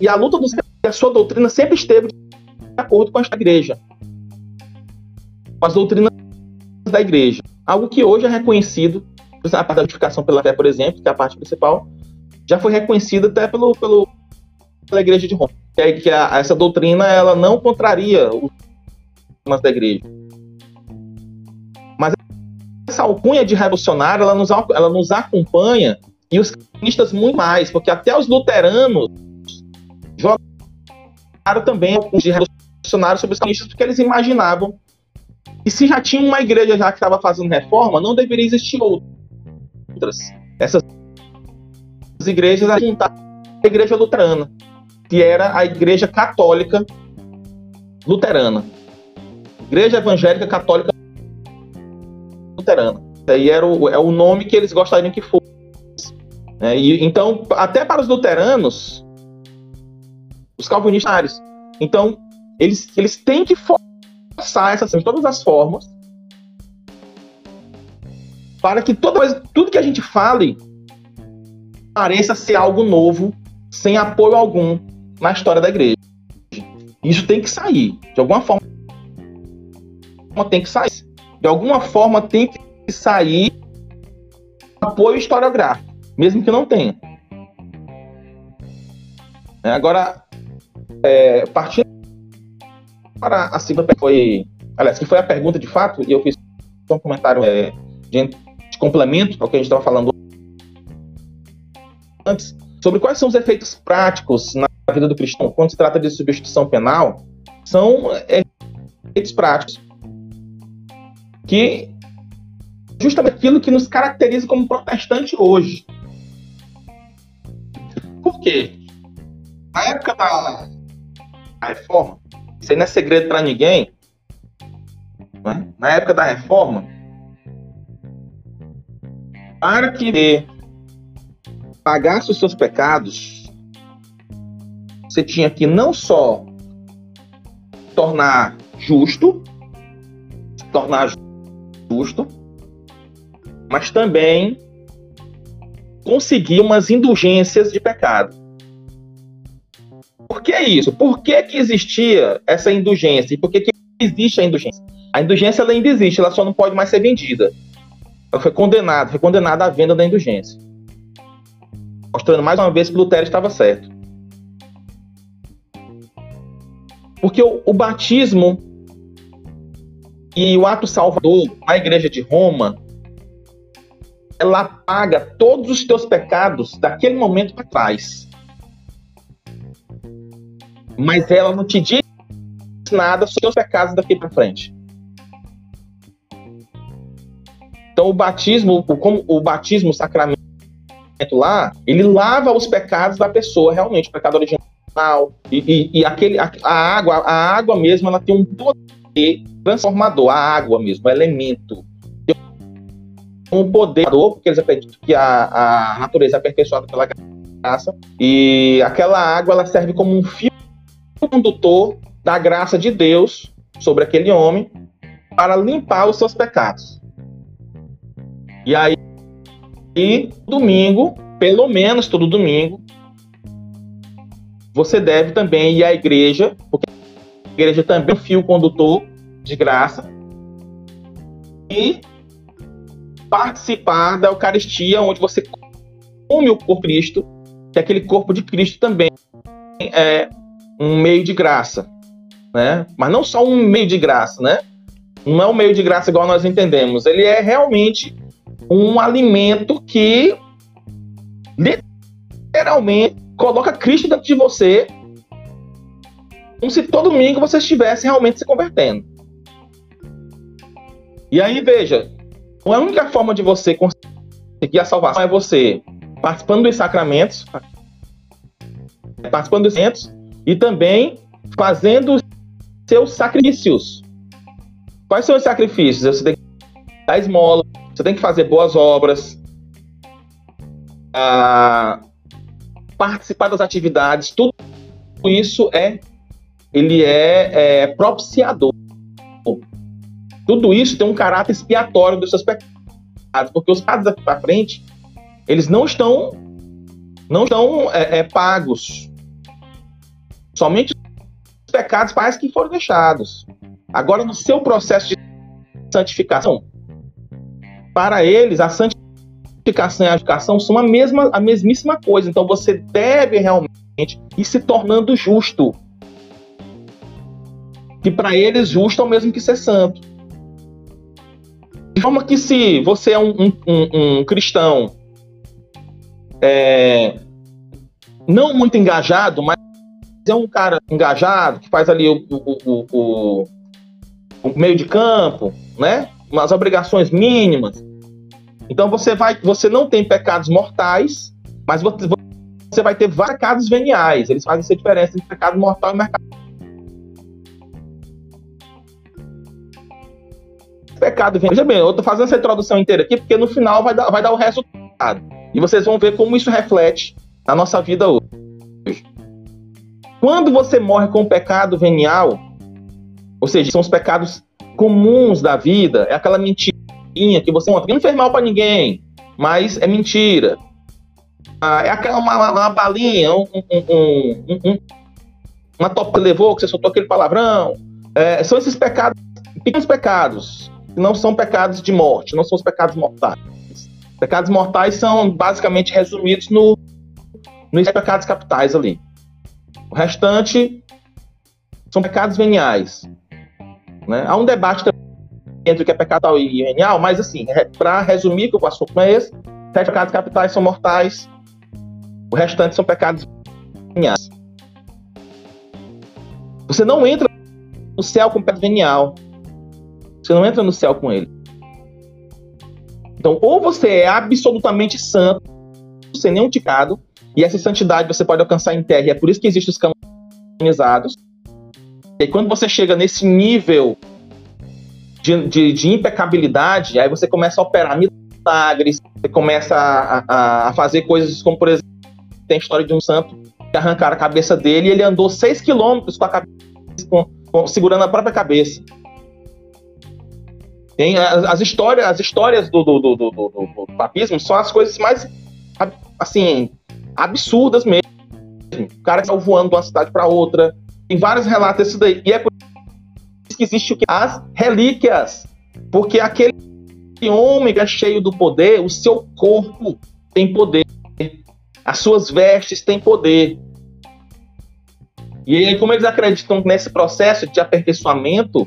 E a luta dos a sua doutrina sempre esteve de acordo com a igreja, com as doutrinas da igreja. Algo que hoje é reconhecido, a parte da justificação pela fé, por exemplo, que é a parte principal, já foi reconhecida até pelo, pelo, pela igreja de Roma. Que, é, que a, essa doutrina ela não contraria os dogmas da igreja. Mas essa alcunha de revolucionário, ela nos, ela nos acompanha e os calvinistas muito mais, porque até os luteranos também alguns de revolucionários sobre os calvinistas porque eles imaginavam que se já tinha uma igreja já que estava fazendo reforma, não deveria existir outras. Essas igrejas a a igreja luterana, que era a igreja católica luterana. Igreja evangélica católica luterana. Aí era o, é o nome que eles gostariam que fosse. É, e, então, até para os luteranos, os calvinistas. Então, eles, eles têm que forçar essa de todas as formas para que toda, tudo que a gente fale pareça ser algo novo, sem apoio algum na história da igreja. Isso tem que sair. De alguma forma tem que sair. De alguma forma tem que sair apoio historiográfico, mesmo que não tenha. É, agora, é, partindo para a segunda foi, aliás, que foi a pergunta de fato, e eu fiz um comentário é, de, complemento ao que a gente estava falando antes, sobre quais são os efeitos práticos na vida do cristão quando se trata de substituição penal, são é, efeitos práticos que justamente aquilo que nos caracteriza como protestante hoje. Por quê? Na época da, reforma, isso aí não é segredo para ninguém. Né? Na época da reforma, para que pagasse os seus pecados, você tinha que não só tornar justo, tornar justo, mas também conseguir umas indulgências de pecado. Por que isso? Por que, que existia essa indulgência? E por que, que existe a indulgência? A indulgência ainda existe, ela só não pode mais ser vendida. Foi condenada, foi condenada à venda da indulgência. Mostrando mais uma vez que Lutero estava certo. Porque o, o batismo e o ato salvador na igreja de Roma ela apaga todos os teus pecados daquele momento para trás. Mas ela não te diz nada sobre os pecados daqui para frente. Então o batismo, o, como, o batismo, sacramento lá, ele lava os pecados da pessoa realmente, o pecado original. E, e, e aquele, a, a, água, a água mesmo, ela tem um poder transformador, a água mesmo, o elemento. Um poder, porque eles acreditam que a, a natureza é aperfeiçoada pela graça, e aquela água ela serve como um fio condutor da graça de Deus sobre aquele homem para limpar os seus pecados. E aí, e domingo, pelo menos todo domingo, você deve também ir à igreja, porque a igreja também é um fio condutor de graça, e participar da Eucaristia, onde você come o corpo de Cristo, que aquele corpo de Cristo também é um meio de graça, né? Mas não só um meio de graça, né? Não é um meio de graça igual nós entendemos. Ele é realmente um alimento que literalmente coloca Cristo dentro de você, como se todo domingo você estivesse realmente se convertendo. E aí, veja, a única forma de você conseguir a salvação é você participando dos sacramentos, participando dos sacramentos e também fazendo seus sacrifícios. Quais são os sacrifícios? Você tem que dar esmola, você tem que fazer boas obras, participar das atividades, tudo isso é ele é, é propiciador tudo isso tem um caráter expiatório dos seus pecados, porque os pecados para frente, eles não estão não estão é, é, pagos. Somente os pecados parece que foram deixados. Agora, no seu processo de santificação, para eles, a santificação e a educação são a mesma, a mesmíssima coisa. Então, você deve realmente ir se tornando justo. Que para eles, justo é o mesmo que ser santo. De forma que se você é um, um, um, um cristão é, não muito engajado, mas é um cara engajado, que faz ali o, o, o, o meio de campo, né? Umas obrigações mínimas. Então você vai, você não tem pecados mortais, mas você, vai ter vários pecados veniais. Eles fazem essa diferença entre pecado mortal e pecado pecado vem. Veja bem, eu tô fazendo essa introdução inteira aqui porque no final vai dar, vai dar o resultado. E vocês vão ver como isso reflete na nossa vida hoje. Quando você morre com pecado venial, ou seja, são os pecados comuns da vida, é aquela mentirinha que você não fez mal para ninguém, mas é mentira. Ah, é aquela uma, uma balinha, um, um, um, uma topa que levou, que você soltou aquele palavrão. É, são esses pecados, pequenos pecados, não são pecados de morte, não são os pecados mortais. Pecados mortais são basicamente resumidos no, nos pecados capitais ali. O restante são pecados veniais. Né? Há um debate entre o que é pecado e venial, mas assim, para resumir que o assunto é esse, sete pecados capitais são mortais, o restante são pecados veniais. Você não entra no céu com pecado venial. Você não entra no céu com ele. Então, ou você é absolutamente santo, sem nenhum ticado, E essa santidade você pode alcançar em terra. E é por isso que existem os canonizados. E quando você chega nesse nível de, de, de, impecabilidade, aí você começa a operar milagres, você começa a, a, a, fazer coisas como, por exemplo, tem a história de um santo que arrancaram a cabeça dele e ele andou 6 quilômetros com a cabeça, com, com, segurando a própria cabeça. Tem as, as histórias, as histórias do, do, do, do, do, do papismo são as coisas mais assim absurdas mesmo. O cara está voando de uma cidade para outra. Tem vários relatos disso daí. E é por isso que existe? As relíquias. Porque aquele que é cheio do poder, o seu corpo tem poder. As suas vestes têm poder. E aí, como eles acreditam nesse processo de aperfeiçoamento,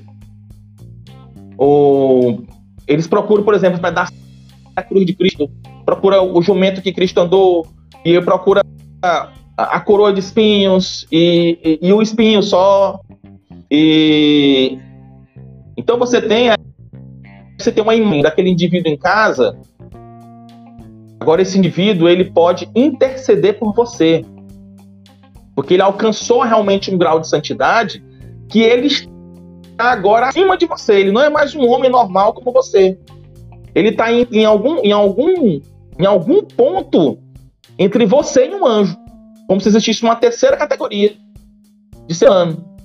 ou eles procuram, por exemplo, para dar a cruz de Cristo, procura o jumento que Cristo andou, e procura a, coroa de espinhos, e, e, e, o espinho só. E então você tem você tem uma imagem daquele indivíduo em casa. Agora esse indivíduo ele pode interceder por você, porque ele alcançou realmente um grau de santidade que ele está agora acima de você. Ele não é mais um homem normal como você. Ele está em, em, algum, em, algum, em algum ponto entre você e um anjo. Como se existisse uma terceira categoria de ser humano.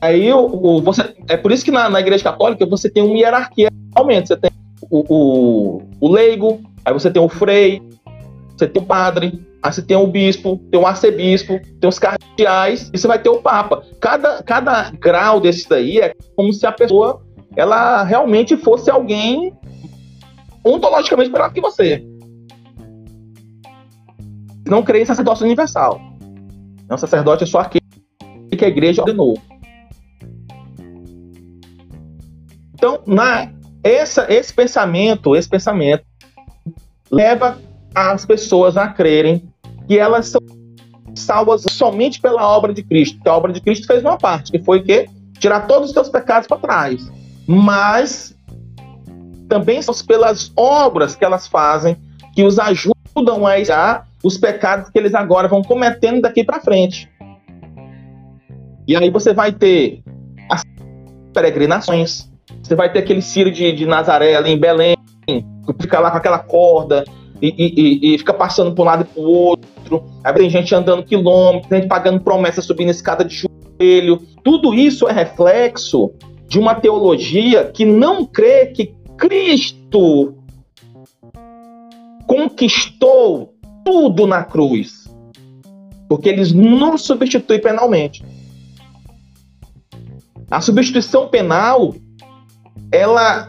Aí o, o, você, é por isso que na, na igreja católica você tem uma hierarquia realmente. Você tem o, o, o leigo, aí você tem o frei, você tem o padre, aí você tem o bispo, tem o arcebispo, tem os cardeais, e você vai ter o papa. Cada, cada grau desse daí é como se a pessoa ela realmente fosse alguém ontologicamente melhor que você. Não creio em sacerdócio universal. Não, sacerdote é só aquele que a igreja ordenou. Então, na, essa, esse pensamento, esse pensamento leva as pessoas a crerem que elas são salvas somente pela obra de Cristo. Que a obra de Cristo fez uma parte, que foi que tirar todos os seus pecados para trás. Mas também são pelas obras que elas fazem que os ajudam a evitar os pecados que eles agora vão cometendo daqui para frente. E aí você vai ter as peregrinações, você vai ter aquele Ciro de, de Nazaré ali em Belém, que fica lá com aquela corda e, e, e fica passando para um lado e para o outro. Aí tem gente andando quilômetros, tem gente pagando promessa subindo escada de joelho. Tudo isso é reflexo de uma teologia que não crê que Cristo conquistou tudo na cruz. Porque eles não substituem penalmente. A substituição penal, ela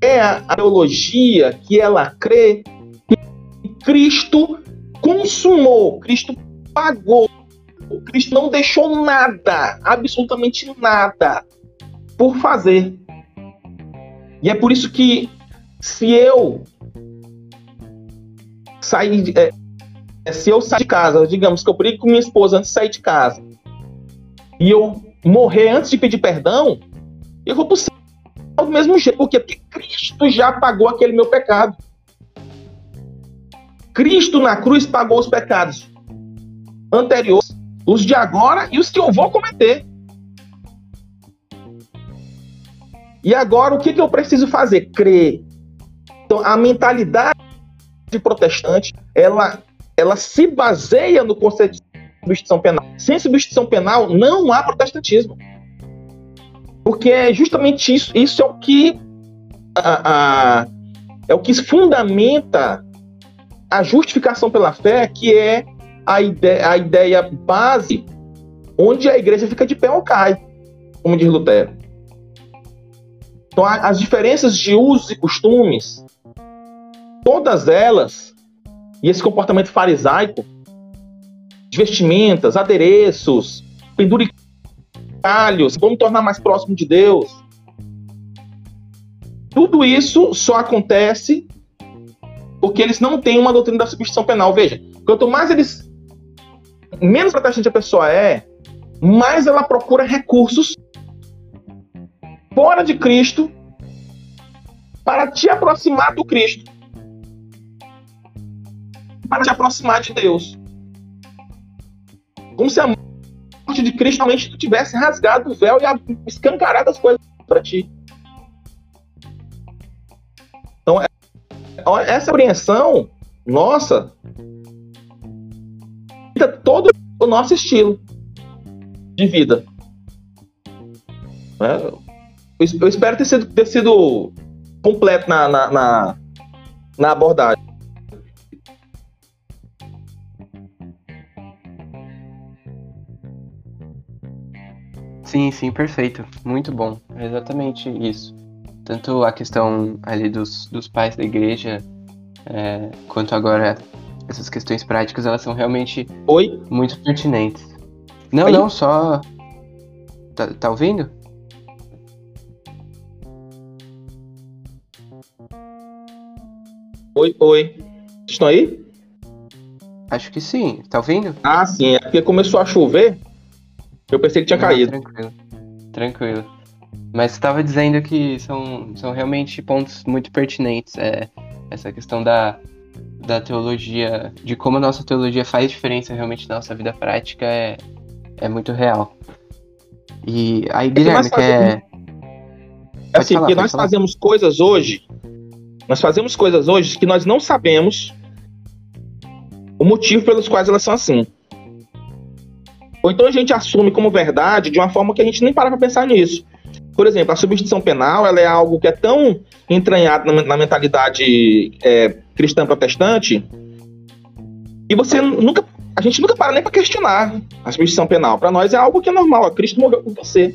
é a teologia que ela crê que Cristo consumou, Cristo pagou, Cristo não deixou nada, absolutamente nada, por fazer. E é por isso que se eu sair, é, se eu sair de casa, digamos que eu brigo com minha esposa antes de sair de casa, e eu morrer antes de pedir perdão, eu vou pro céu do mesmo jeito, porque, porque Cristo já pagou aquele meu pecado. Cristo na cruz pagou os pecados anteriores, os de agora e os que eu vou cometer. E agora, o que, que eu preciso fazer? Crer. Então, a mentalidade protestante, ela, ela se baseia no conceito de substituição penal. Sem substituição penal, não há protestantismo. Porque é justamente isso, isso é o que a, a, é o que fundamenta a justificação pela fé, que é a ideia, a ideia base onde a igreja fica de pé ou cai, como diz Lutero. Então, as diferenças de usos e costumes, todas elas, e esse comportamento farisaico, de vestimentas, adereços, penduricalhos, vamos tornar mais próximo de Deus. Tudo isso só acontece porque eles não têm uma doutrina da substituição penal. Veja, quanto mais eles. menos protestante a pessoa é, mais ela procura recursos fora de Cristo para te aproximar do Cristo. Para te aproximar de Deus. Como se a morte de Cristo realmente tivesse rasgado o véu e escancarado as coisas para ti. Então, é, essa apreensão nossa todo o nosso estilo de vida. Né? Eu espero ter sido, ter sido completo na, na, na, na abordagem. Sim, sim, perfeito. Muito bom. É exatamente isso. Tanto a questão ali dos, dos pais da igreja, é, quanto agora essas questões práticas, elas são realmente Oi? muito pertinentes. Não, Oi? não, só. Tá, tá ouvindo? Oi, oi. Vocês estão aí? Acho que sim. Tá ouvindo? Ah, sim. É porque começou a chover. Eu pensei que tinha Não, caído. Tranquilo. Tranquilo. Mas estava dizendo que são, são realmente pontos muito pertinentes. É, essa questão da, da teologia, de como a nossa teologia faz diferença realmente na nossa vida prática, é, é muito real. E aí, Guilherme, nós quer. É assim, falar, porque nós falar. fazemos coisas hoje, nós fazemos coisas hoje que nós não sabemos o motivo pelos quais elas são assim. Ou então a gente assume como verdade de uma forma que a gente nem para pra pensar nisso. Por exemplo, a substituição penal ela é algo que é tão entranhado na, na mentalidade é, cristã protestante e você nunca, a gente nunca para nem para questionar a substituição penal. Para nós é algo que é normal. ó, Cristo morreu por você.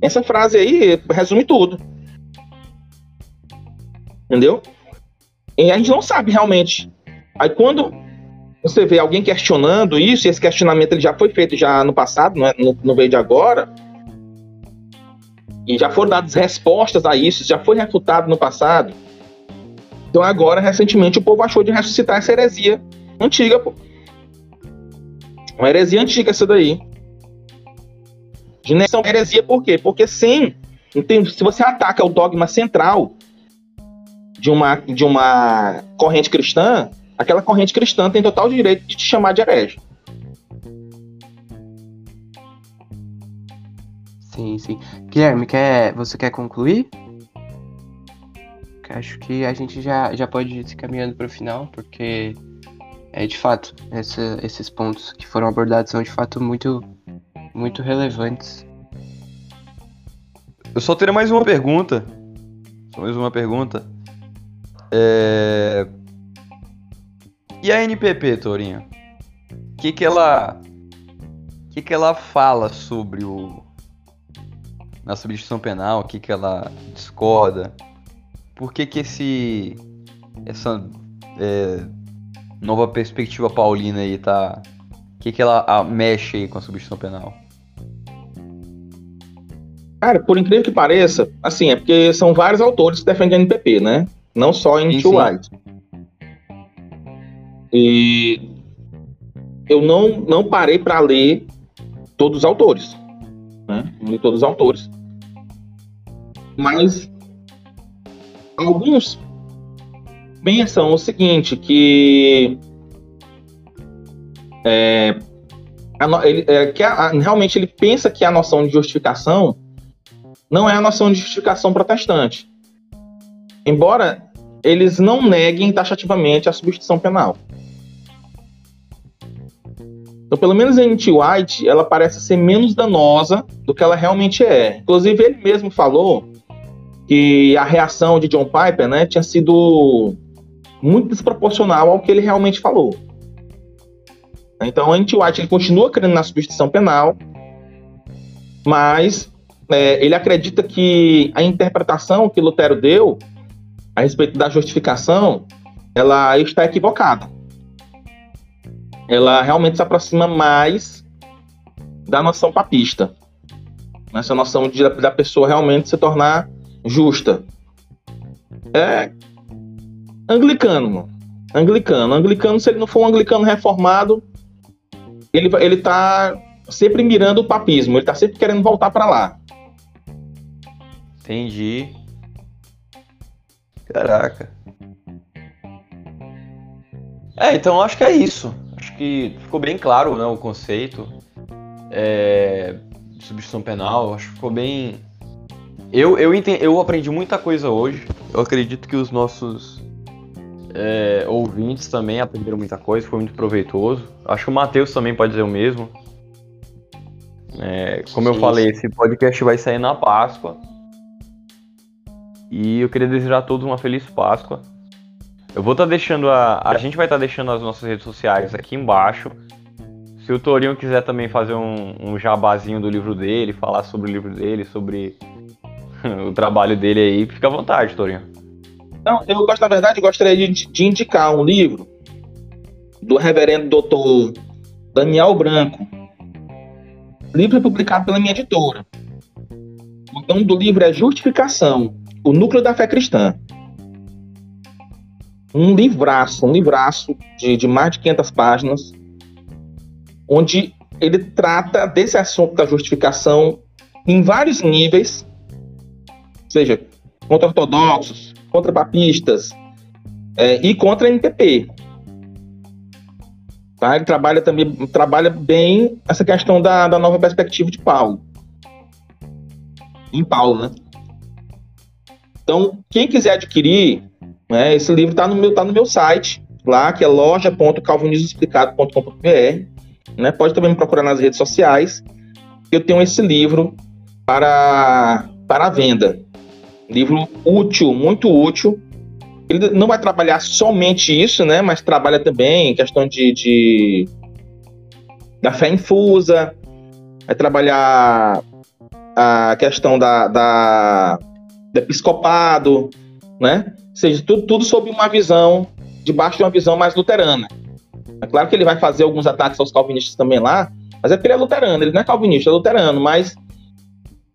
Essa frase aí resume tudo. Entendeu? E a gente não sabe realmente. Aí quando você vê alguém questionando isso, e esse questionamento ele já foi feito já no passado, não, é, não, não veio de agora, e já foram dadas respostas a isso, já foi refutado no passado. Então agora, recentemente, o povo achou de ressuscitar essa heresia antiga, pô. Uma heresia antiga essa daí. De negação heresia por quê? Porque sim, se você ataca o dogma central de uma, de uma corrente cristã, aquela corrente cristã tem total direito de te chamar de herege. Sim, sim. Guilherme, quer, você quer concluir? Acho que a gente já, já pode ir se caminhando para o final, porque é de fato, essa- esses pontos que foram abordados são de fato muito, muito relevantes. Eu só teria mais uma pergunta. Só mais uma pergunta. É... E a NPP, Torinho? O que que ela... O que que ela fala sobre o... Na substituição penal? O que que ela discorda? Por que que esse... Essa... é, Nova perspectiva paulina aí tá... O que que ela ah, mexe aí com a substituição penal? Cara, por incrível que pareça, assim, é porque são vários autores que defendem a NPP, né? Não só em Sim, sim. E eu não, não parei para ler todos os autores. Né? Não li todos os autores. Mas alguns pensam o seguinte, que é, a ele- é, que a- a- realmente ele pensa que a noção de justificação não é a noção de justificação protestante. Embora eles não neguem taxativamente a substituição penal. Então, pelo menos em T. White, ela parece ser menos danosa do que ela realmente é. Inclusive, ele mesmo falou que a reação de John Piper né, tinha sido muito desproporcional ao que ele realmente falou. Então, a T. White ele continua crendo na substituição penal, mas é, ele acredita que a interpretação que Lutero deu a respeito da justificação, ela está equivocada. Ela realmente se aproxima mais da noção papista. Essa noção de, da pessoa realmente se tornar justa. É anglicano, mano. Anglicano. Anglicano, se ele não for um anglicano reformado, ele, ele tá sempre mirando o papismo. Ele tá sempre querendo voltar para lá. Entendi. Caraca. É, então acho que é isso. Acho que ficou bem claro né, o conceito é, de substituição penal. Acho que ficou bem. Eu, eu, entendi, eu aprendi muita coisa hoje. Eu acredito que os nossos é, ouvintes também aprenderam muita coisa, foi muito proveitoso. Acho que o Matheus também pode dizer o mesmo. É, como sim, eu falei, esse podcast vai sair na Páscoa. E eu queria desejar a todos uma feliz Páscoa. Eu vou estar tá deixando a. A gente vai estar tá deixando as nossas redes sociais aqui embaixo. Se o Torinho quiser também fazer um, um jabazinho do livro dele, falar sobre o livro dele, sobre o trabalho dele aí, fica à vontade, Torinho. Então, eu gosto, na verdade, gostaria de, de indicar um livro do reverendo doutor Daniel Branco. O livro é publicado pela minha editora. O nome do livro é Justificação, o núcleo da fé cristã. Um livraço, um livraço de, de mais de 500 páginas, onde ele trata desse assunto da justificação em vários níveis, seja contra ortodoxos, contra papistas é, e contra a. Tá? Ele trabalha também trabalha bem essa questão da, da nova perspectiva de Paulo. Em Paulo, né? Então, quem quiser adquirir, né, esse livro está no, meu, tá no meu site, lá, que é loja.calvinismoexplicado.com.br. Né? Pode também me procurar nas redes sociais. Eu tenho esse livro para, para venda. Livro útil, muito útil. Ele não vai trabalhar somente isso, né? Mas trabalha também questão de, de da fé infusa, vai trabalhar a questão da, da do episcopado, né? Ou seja, tudo, tudo sob uma visão, debaixo de uma visão mais luterana. É claro que ele vai fazer alguns ataques aos calvinistas também lá, mas é porque ele é luterano, ele não é calvinista, é luterano, mas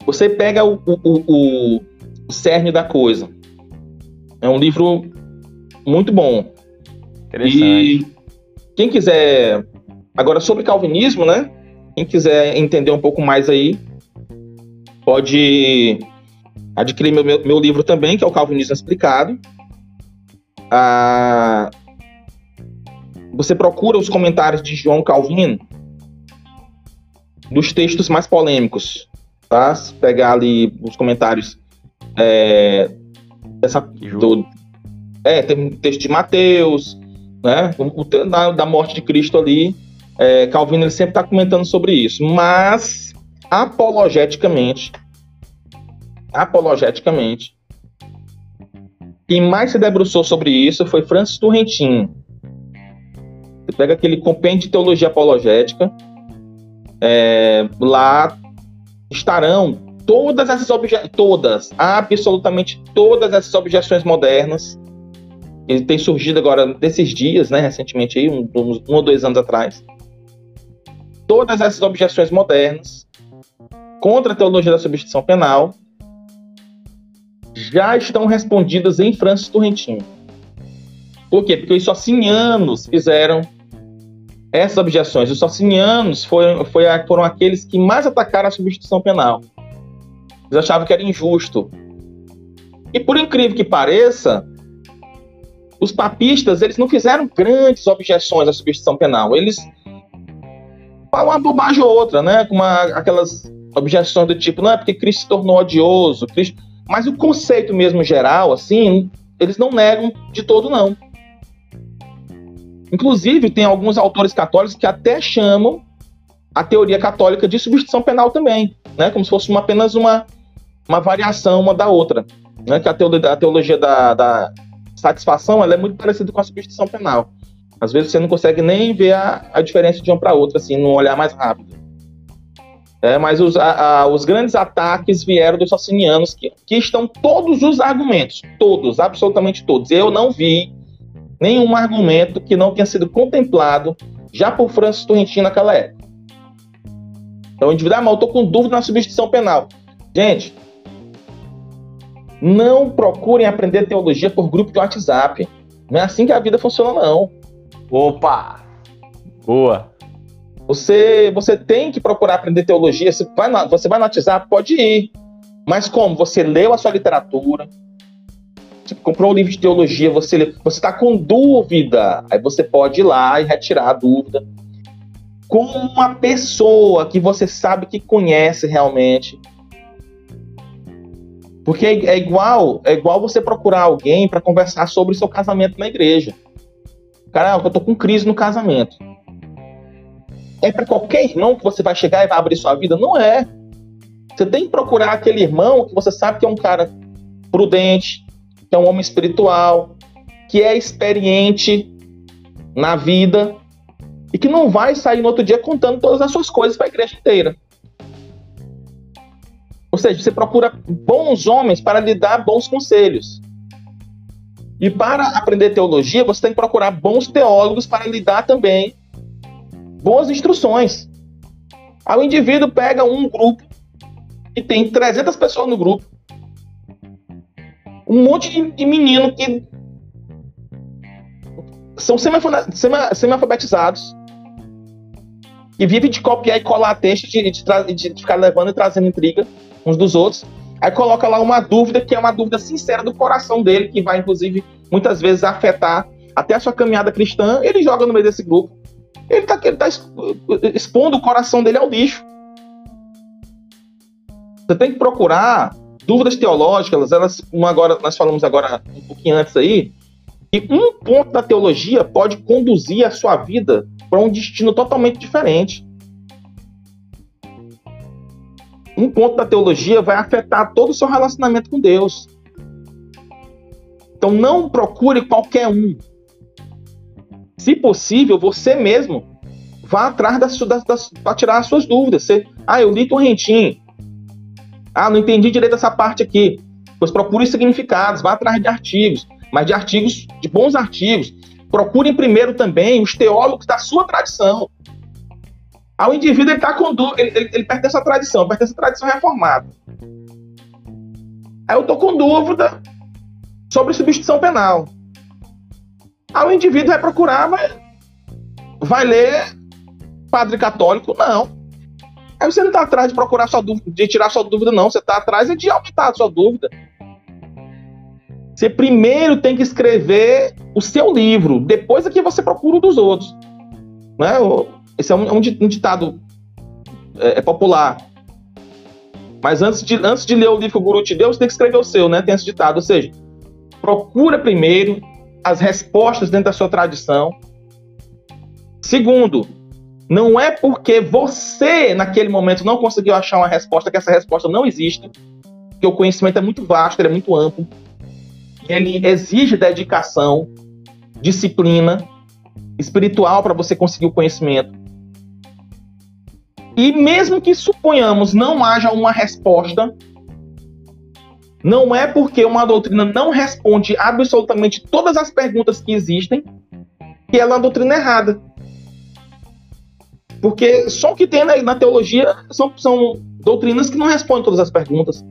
você pega o, o, o, o cerne da coisa. É um livro muito bom. E quem quiser. Agora, sobre calvinismo, né? Quem quiser entender um pouco mais aí, pode adquirir meu, meu, meu livro também, que é o Calvinismo Explicado. Ah, você procura os comentários de João Calvino dos textos mais polêmicos, tá? Se pegar ali os comentários é, dessa, do, é, tem texto de Mateus, né? O, da, da morte de Cristo ali. É, Calvino ele sempre está comentando sobre isso, mas apologeticamente, apologeticamente, quem mais se debruçou sobre isso foi Francis Turrentin. Você pega aquele compêndio de teologia apologética, é, lá estarão todas essas todas, absolutamente todas essas objeções modernas, que tem surgido agora desses dias, né, recentemente aí, um, um ou dois anos atrás, todas essas objeções modernas contra a teologia da substituição penal já estão respondidas em Francis Turrentino. Por quê? Porque os socinianos fizeram essas objeções. Os socinianos foram, foram aqueles que mais atacaram a substituição penal. Eles achavam que era injusto. E por incrível que pareça, os papistas eles não fizeram grandes objeções à substituição penal. Eles falam uma bobagem ou outra, né? Com uma, aquelas objeções do tipo, não é porque Cristo se tornou odioso, Cristo... mas o conceito mesmo geral, assim, eles não negam de todo, não. Inclusive, tem alguns autores católicos que até chamam a teoria católica de substituição penal também, né? Como se fosse uma, apenas uma, uma variação uma da outra. Né? Que a teologia, a teologia da, da, satisfação ela é muito parecida com a substituição penal. Às vezes você não consegue nem ver a, a diferença de um para outro, assim, num olhar mais rápido. É, mas os, a, a, os grandes ataques vieram dos socinianos, que, que estão todos os argumentos, todos, absolutamente todos. Eu não vi nenhum argumento que não tenha sido contemplado já por Francis Turrentino naquela época. Então, o indivíduo, ah, mas eu estou com dúvida na substituição penal. Gente, não procurem aprender teologia por grupo de WhatsApp. Não é assim que a vida funciona, não. Opa! Boa! Você, você tem que procurar aprender teologia. Você vai, no, você vai no WhatsApp, pode ir. Mas como? Você leu a sua literatura, Você comprou um livro de teologia, você você está com dúvida, aí você pode ir lá e retirar a dúvida com uma pessoa que você sabe que conhece realmente. Porque é, é igual, é igual você procurar alguém para conversar sobre o seu casamento na igreja. Cara, eu tô com crise no casamento. É para qualquer irmão que você vai chegar e vai abrir sua vida? Não é. Você tem que procurar aquele irmão que você sabe que é um cara prudente, que é um homem espiritual, que é experiente na vida e que não vai sair no outro dia contando todas as suas coisas para a igreja inteira. Ou seja, você procura bons homens para lhe dar bons conselhos. E para aprender teologia, você tem que procurar bons teólogos para lhe dar também boas instruções. Aí o indivíduo pega um grupo e tem 300 pessoas no grupo. Um monte de menino que são semi-alfabetizados que vive de copiar e colar texto, de, de, de, de ficar levando e trazendo intriga uns dos outros. Aí coloca lá uma dúvida que é uma dúvida sincera do coração dele, que vai, inclusive, muitas vezes afetar até a sua caminhada cristã. Ele joga no meio desse grupo. Ele está tá expondo o coração dele ao lixo. Você tem que procurar dúvidas teológicas, elas, agora, nós falamos agora um pouquinho antes aí, que um ponto da teologia pode conduzir a sua vida para um destino totalmente diferente. Um ponto da teologia vai afetar todo o seu relacionamento com Deus. Então não procure qualquer um. Se possível, você mesmo vá atrás das, das, para tirar as suas dúvidas. Você, ah, eu li Torrentinho. Ah, não entendi direito essa parte aqui. Pois procure significados, vá atrás de artigos, mas de artigos, de bons artigos, Procurem primeiro também os teólogos da sua tradição. Ao indivíduo, ele, tá com ele, ele, ele pertence à tradição, pertence à tradição reformada. Aí eu estou com dúvida sobre substituição penal. Aí o indivíduo vai procurar, vai, ler padre católico? Não. Aí você não está atrás de procurar sua dúvida, de tirar sua dúvida, não. Você está atrás de aumentar a sua dúvida. Você primeiro tem que escrever o seu livro, depois é que você procura o dos outros. Né? Esse é um, é um ditado é, é, popular. Mas antes de, antes de ler o livro que o guru te deu, você tem que escrever o seu, né? Tem esse ditado. Ou seja, procura primeiro as respostas dentro da sua tradição. Segundo, não é porque você, naquele momento, não conseguiu achar uma resposta que essa resposta não existe, porque o conhecimento é muito vasto, ele é muito amplo ele exige dedicação, disciplina espiritual para você conseguir o conhecimento. E mesmo que suponhamos não haja uma resposta, não é porque uma doutrina não responde absolutamente todas as perguntas que existem que ela é uma doutrina errada. Porque só o que tem na, na teologia são, são doutrinas que não respondem todas as perguntas.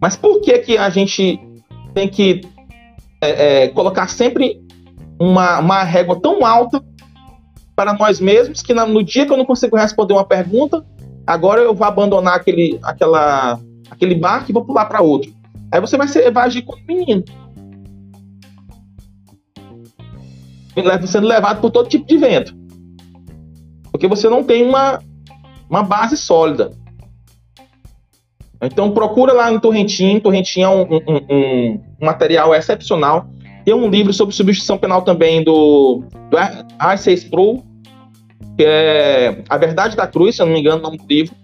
Mas por que, que a gente tem que é, é, colocar sempre uma, uma régua tão alta para nós mesmos que no dia que eu não consigo responder uma pergunta, agora eu vou abandonar aquele, aquela, aquele barco e vou pular para outro. Aí você vai, ser, vai agir como menino. Sendo levado por todo tipo de vento. Porque você não tem uma, uma base sólida. Então procura lá no Torrentinho. Torrentinho é um, um, um, material excepcional. Tem um livro sobre substituição penal também do, do A6 Pro, que é A Verdade da Cruz, se eu não me engano, o nome do livro.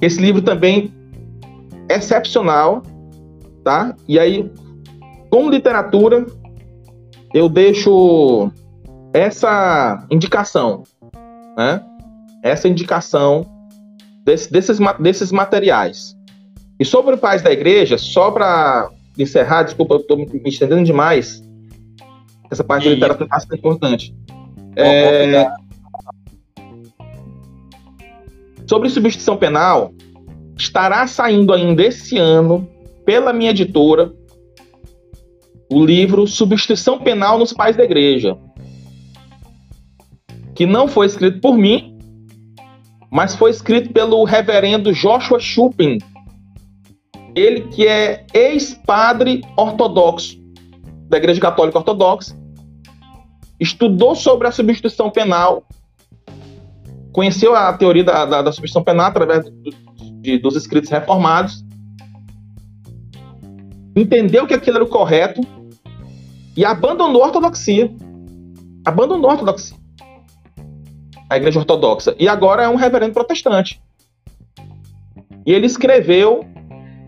Esse livro também é excepcional, tá? E aí, como literatura, eu deixo essa indicação, né? Essa indicação desse, desses, desses materiais. E sobre o pais da igreja, só para encerrar, desculpa, eu estou me estendendo demais. Essa parte de literatura é bastante importante. É... Sobre substituição penal, estará saindo ainda esse ano, pela minha editora, o livro Substituição Penal nos Pais da Igreja, que não foi escrito por mim, mas foi escrito pelo reverendo Joshua Chupin, ele que é ex-padre ortodoxo da Igreja Católica Ortodoxa, estudou sobre a substituição penal, conheceu a teoria da, da, da substituição penal através do, de, dos escritos reformados, entendeu que aquilo era o correto e abandonou a ortodoxia. Abandonou a ortodoxia. A igreja ortodoxa. E agora é um reverendo protestante. E ele escreveu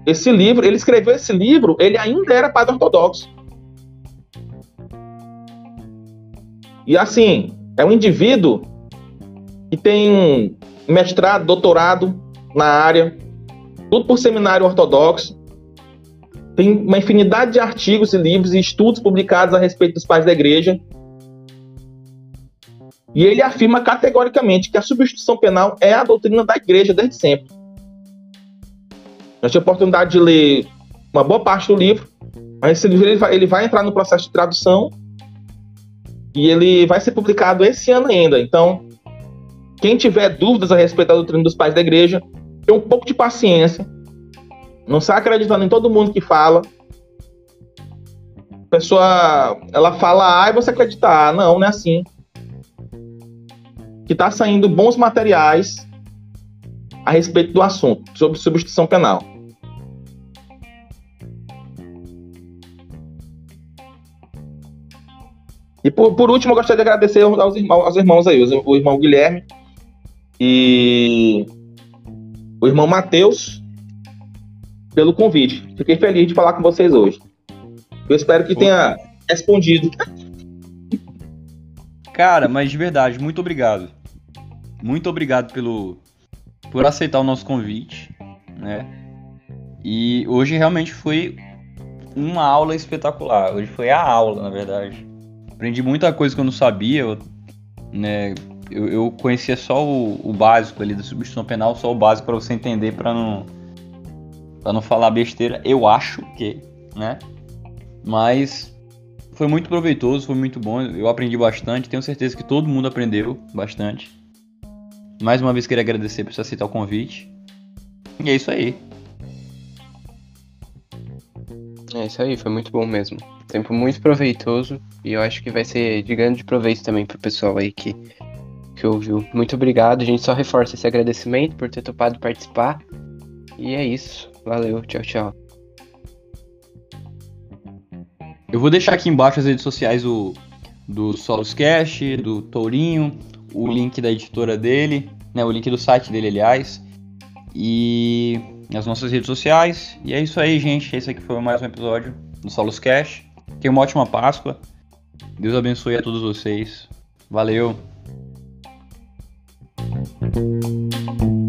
esse livro, ele escreveu esse livro, ele ainda era padre ortodoxo. E assim, é um indivíduo que tem mestrado, doutorado na área, tudo por seminário ortodoxo. Tem uma infinidade de artigos e livros e estudos publicados a respeito dos pais da igreja. E ele afirma categoricamente que a substituição penal é a doutrina da igreja desde sempre. Eu tive a oportunidade de ler uma boa parte do livro, mas esse livro ele vai, ele vai entrar no processo de tradução e ele vai ser publicado esse ano ainda. Então, quem tiver dúvidas a respeito da doutrina dos pais da igreja, tem um pouco de paciência. Não sai acreditando em todo mundo que fala. A pessoa, ela fala A e você acredita A. Não, não é assim. Que está saindo bons materiais a respeito do assunto, sobre substituição penal. E por, por último, eu gostaria de agradecer aos aos irmãos aí, o irmão Guilherme e o irmão Matheus pelo convite. Fiquei feliz de falar com vocês hoje. Eu espero que tenha respondido. Cara, mas de verdade, muito obrigado. Muito obrigado pelo por aceitar o nosso convite, né? E hoje realmente foi uma aula espetacular. Hoje foi a aula, na verdade. Aprendi muita coisa que eu não sabia, né? Eu, eu, conhecia só o, o, básico ali da substituição penal, só o básico para você entender, para não para não falar besteira. Eu acho que, né? Mas foi muito proveitoso, foi muito bom. Eu aprendi bastante. Tenho certeza que todo mundo aprendeu bastante. Mais uma vez queria agradecer por você aceitar o convite. E é isso aí. É isso aí, foi muito bom mesmo. Tempo muito proveitoso e eu acho que vai ser de grande proveito também pro pessoal aí que, que ouviu. Muito obrigado, a gente só reforça esse agradecimento por ter topado participar. E é isso. Valeu, tchau, tchau. Eu vou deixar aqui embaixo as redes sociais do, do Solos Cash, do Tourinho, o link da editora dele, né, o link do site dele, aliás, e as nossas redes sociais. E é isso aí, gente. Esse aqui foi mais um episódio do Solos Cash. Tenha uma ótima Páscoa. Deus abençoe a todos vocês. Valeu. Thank you.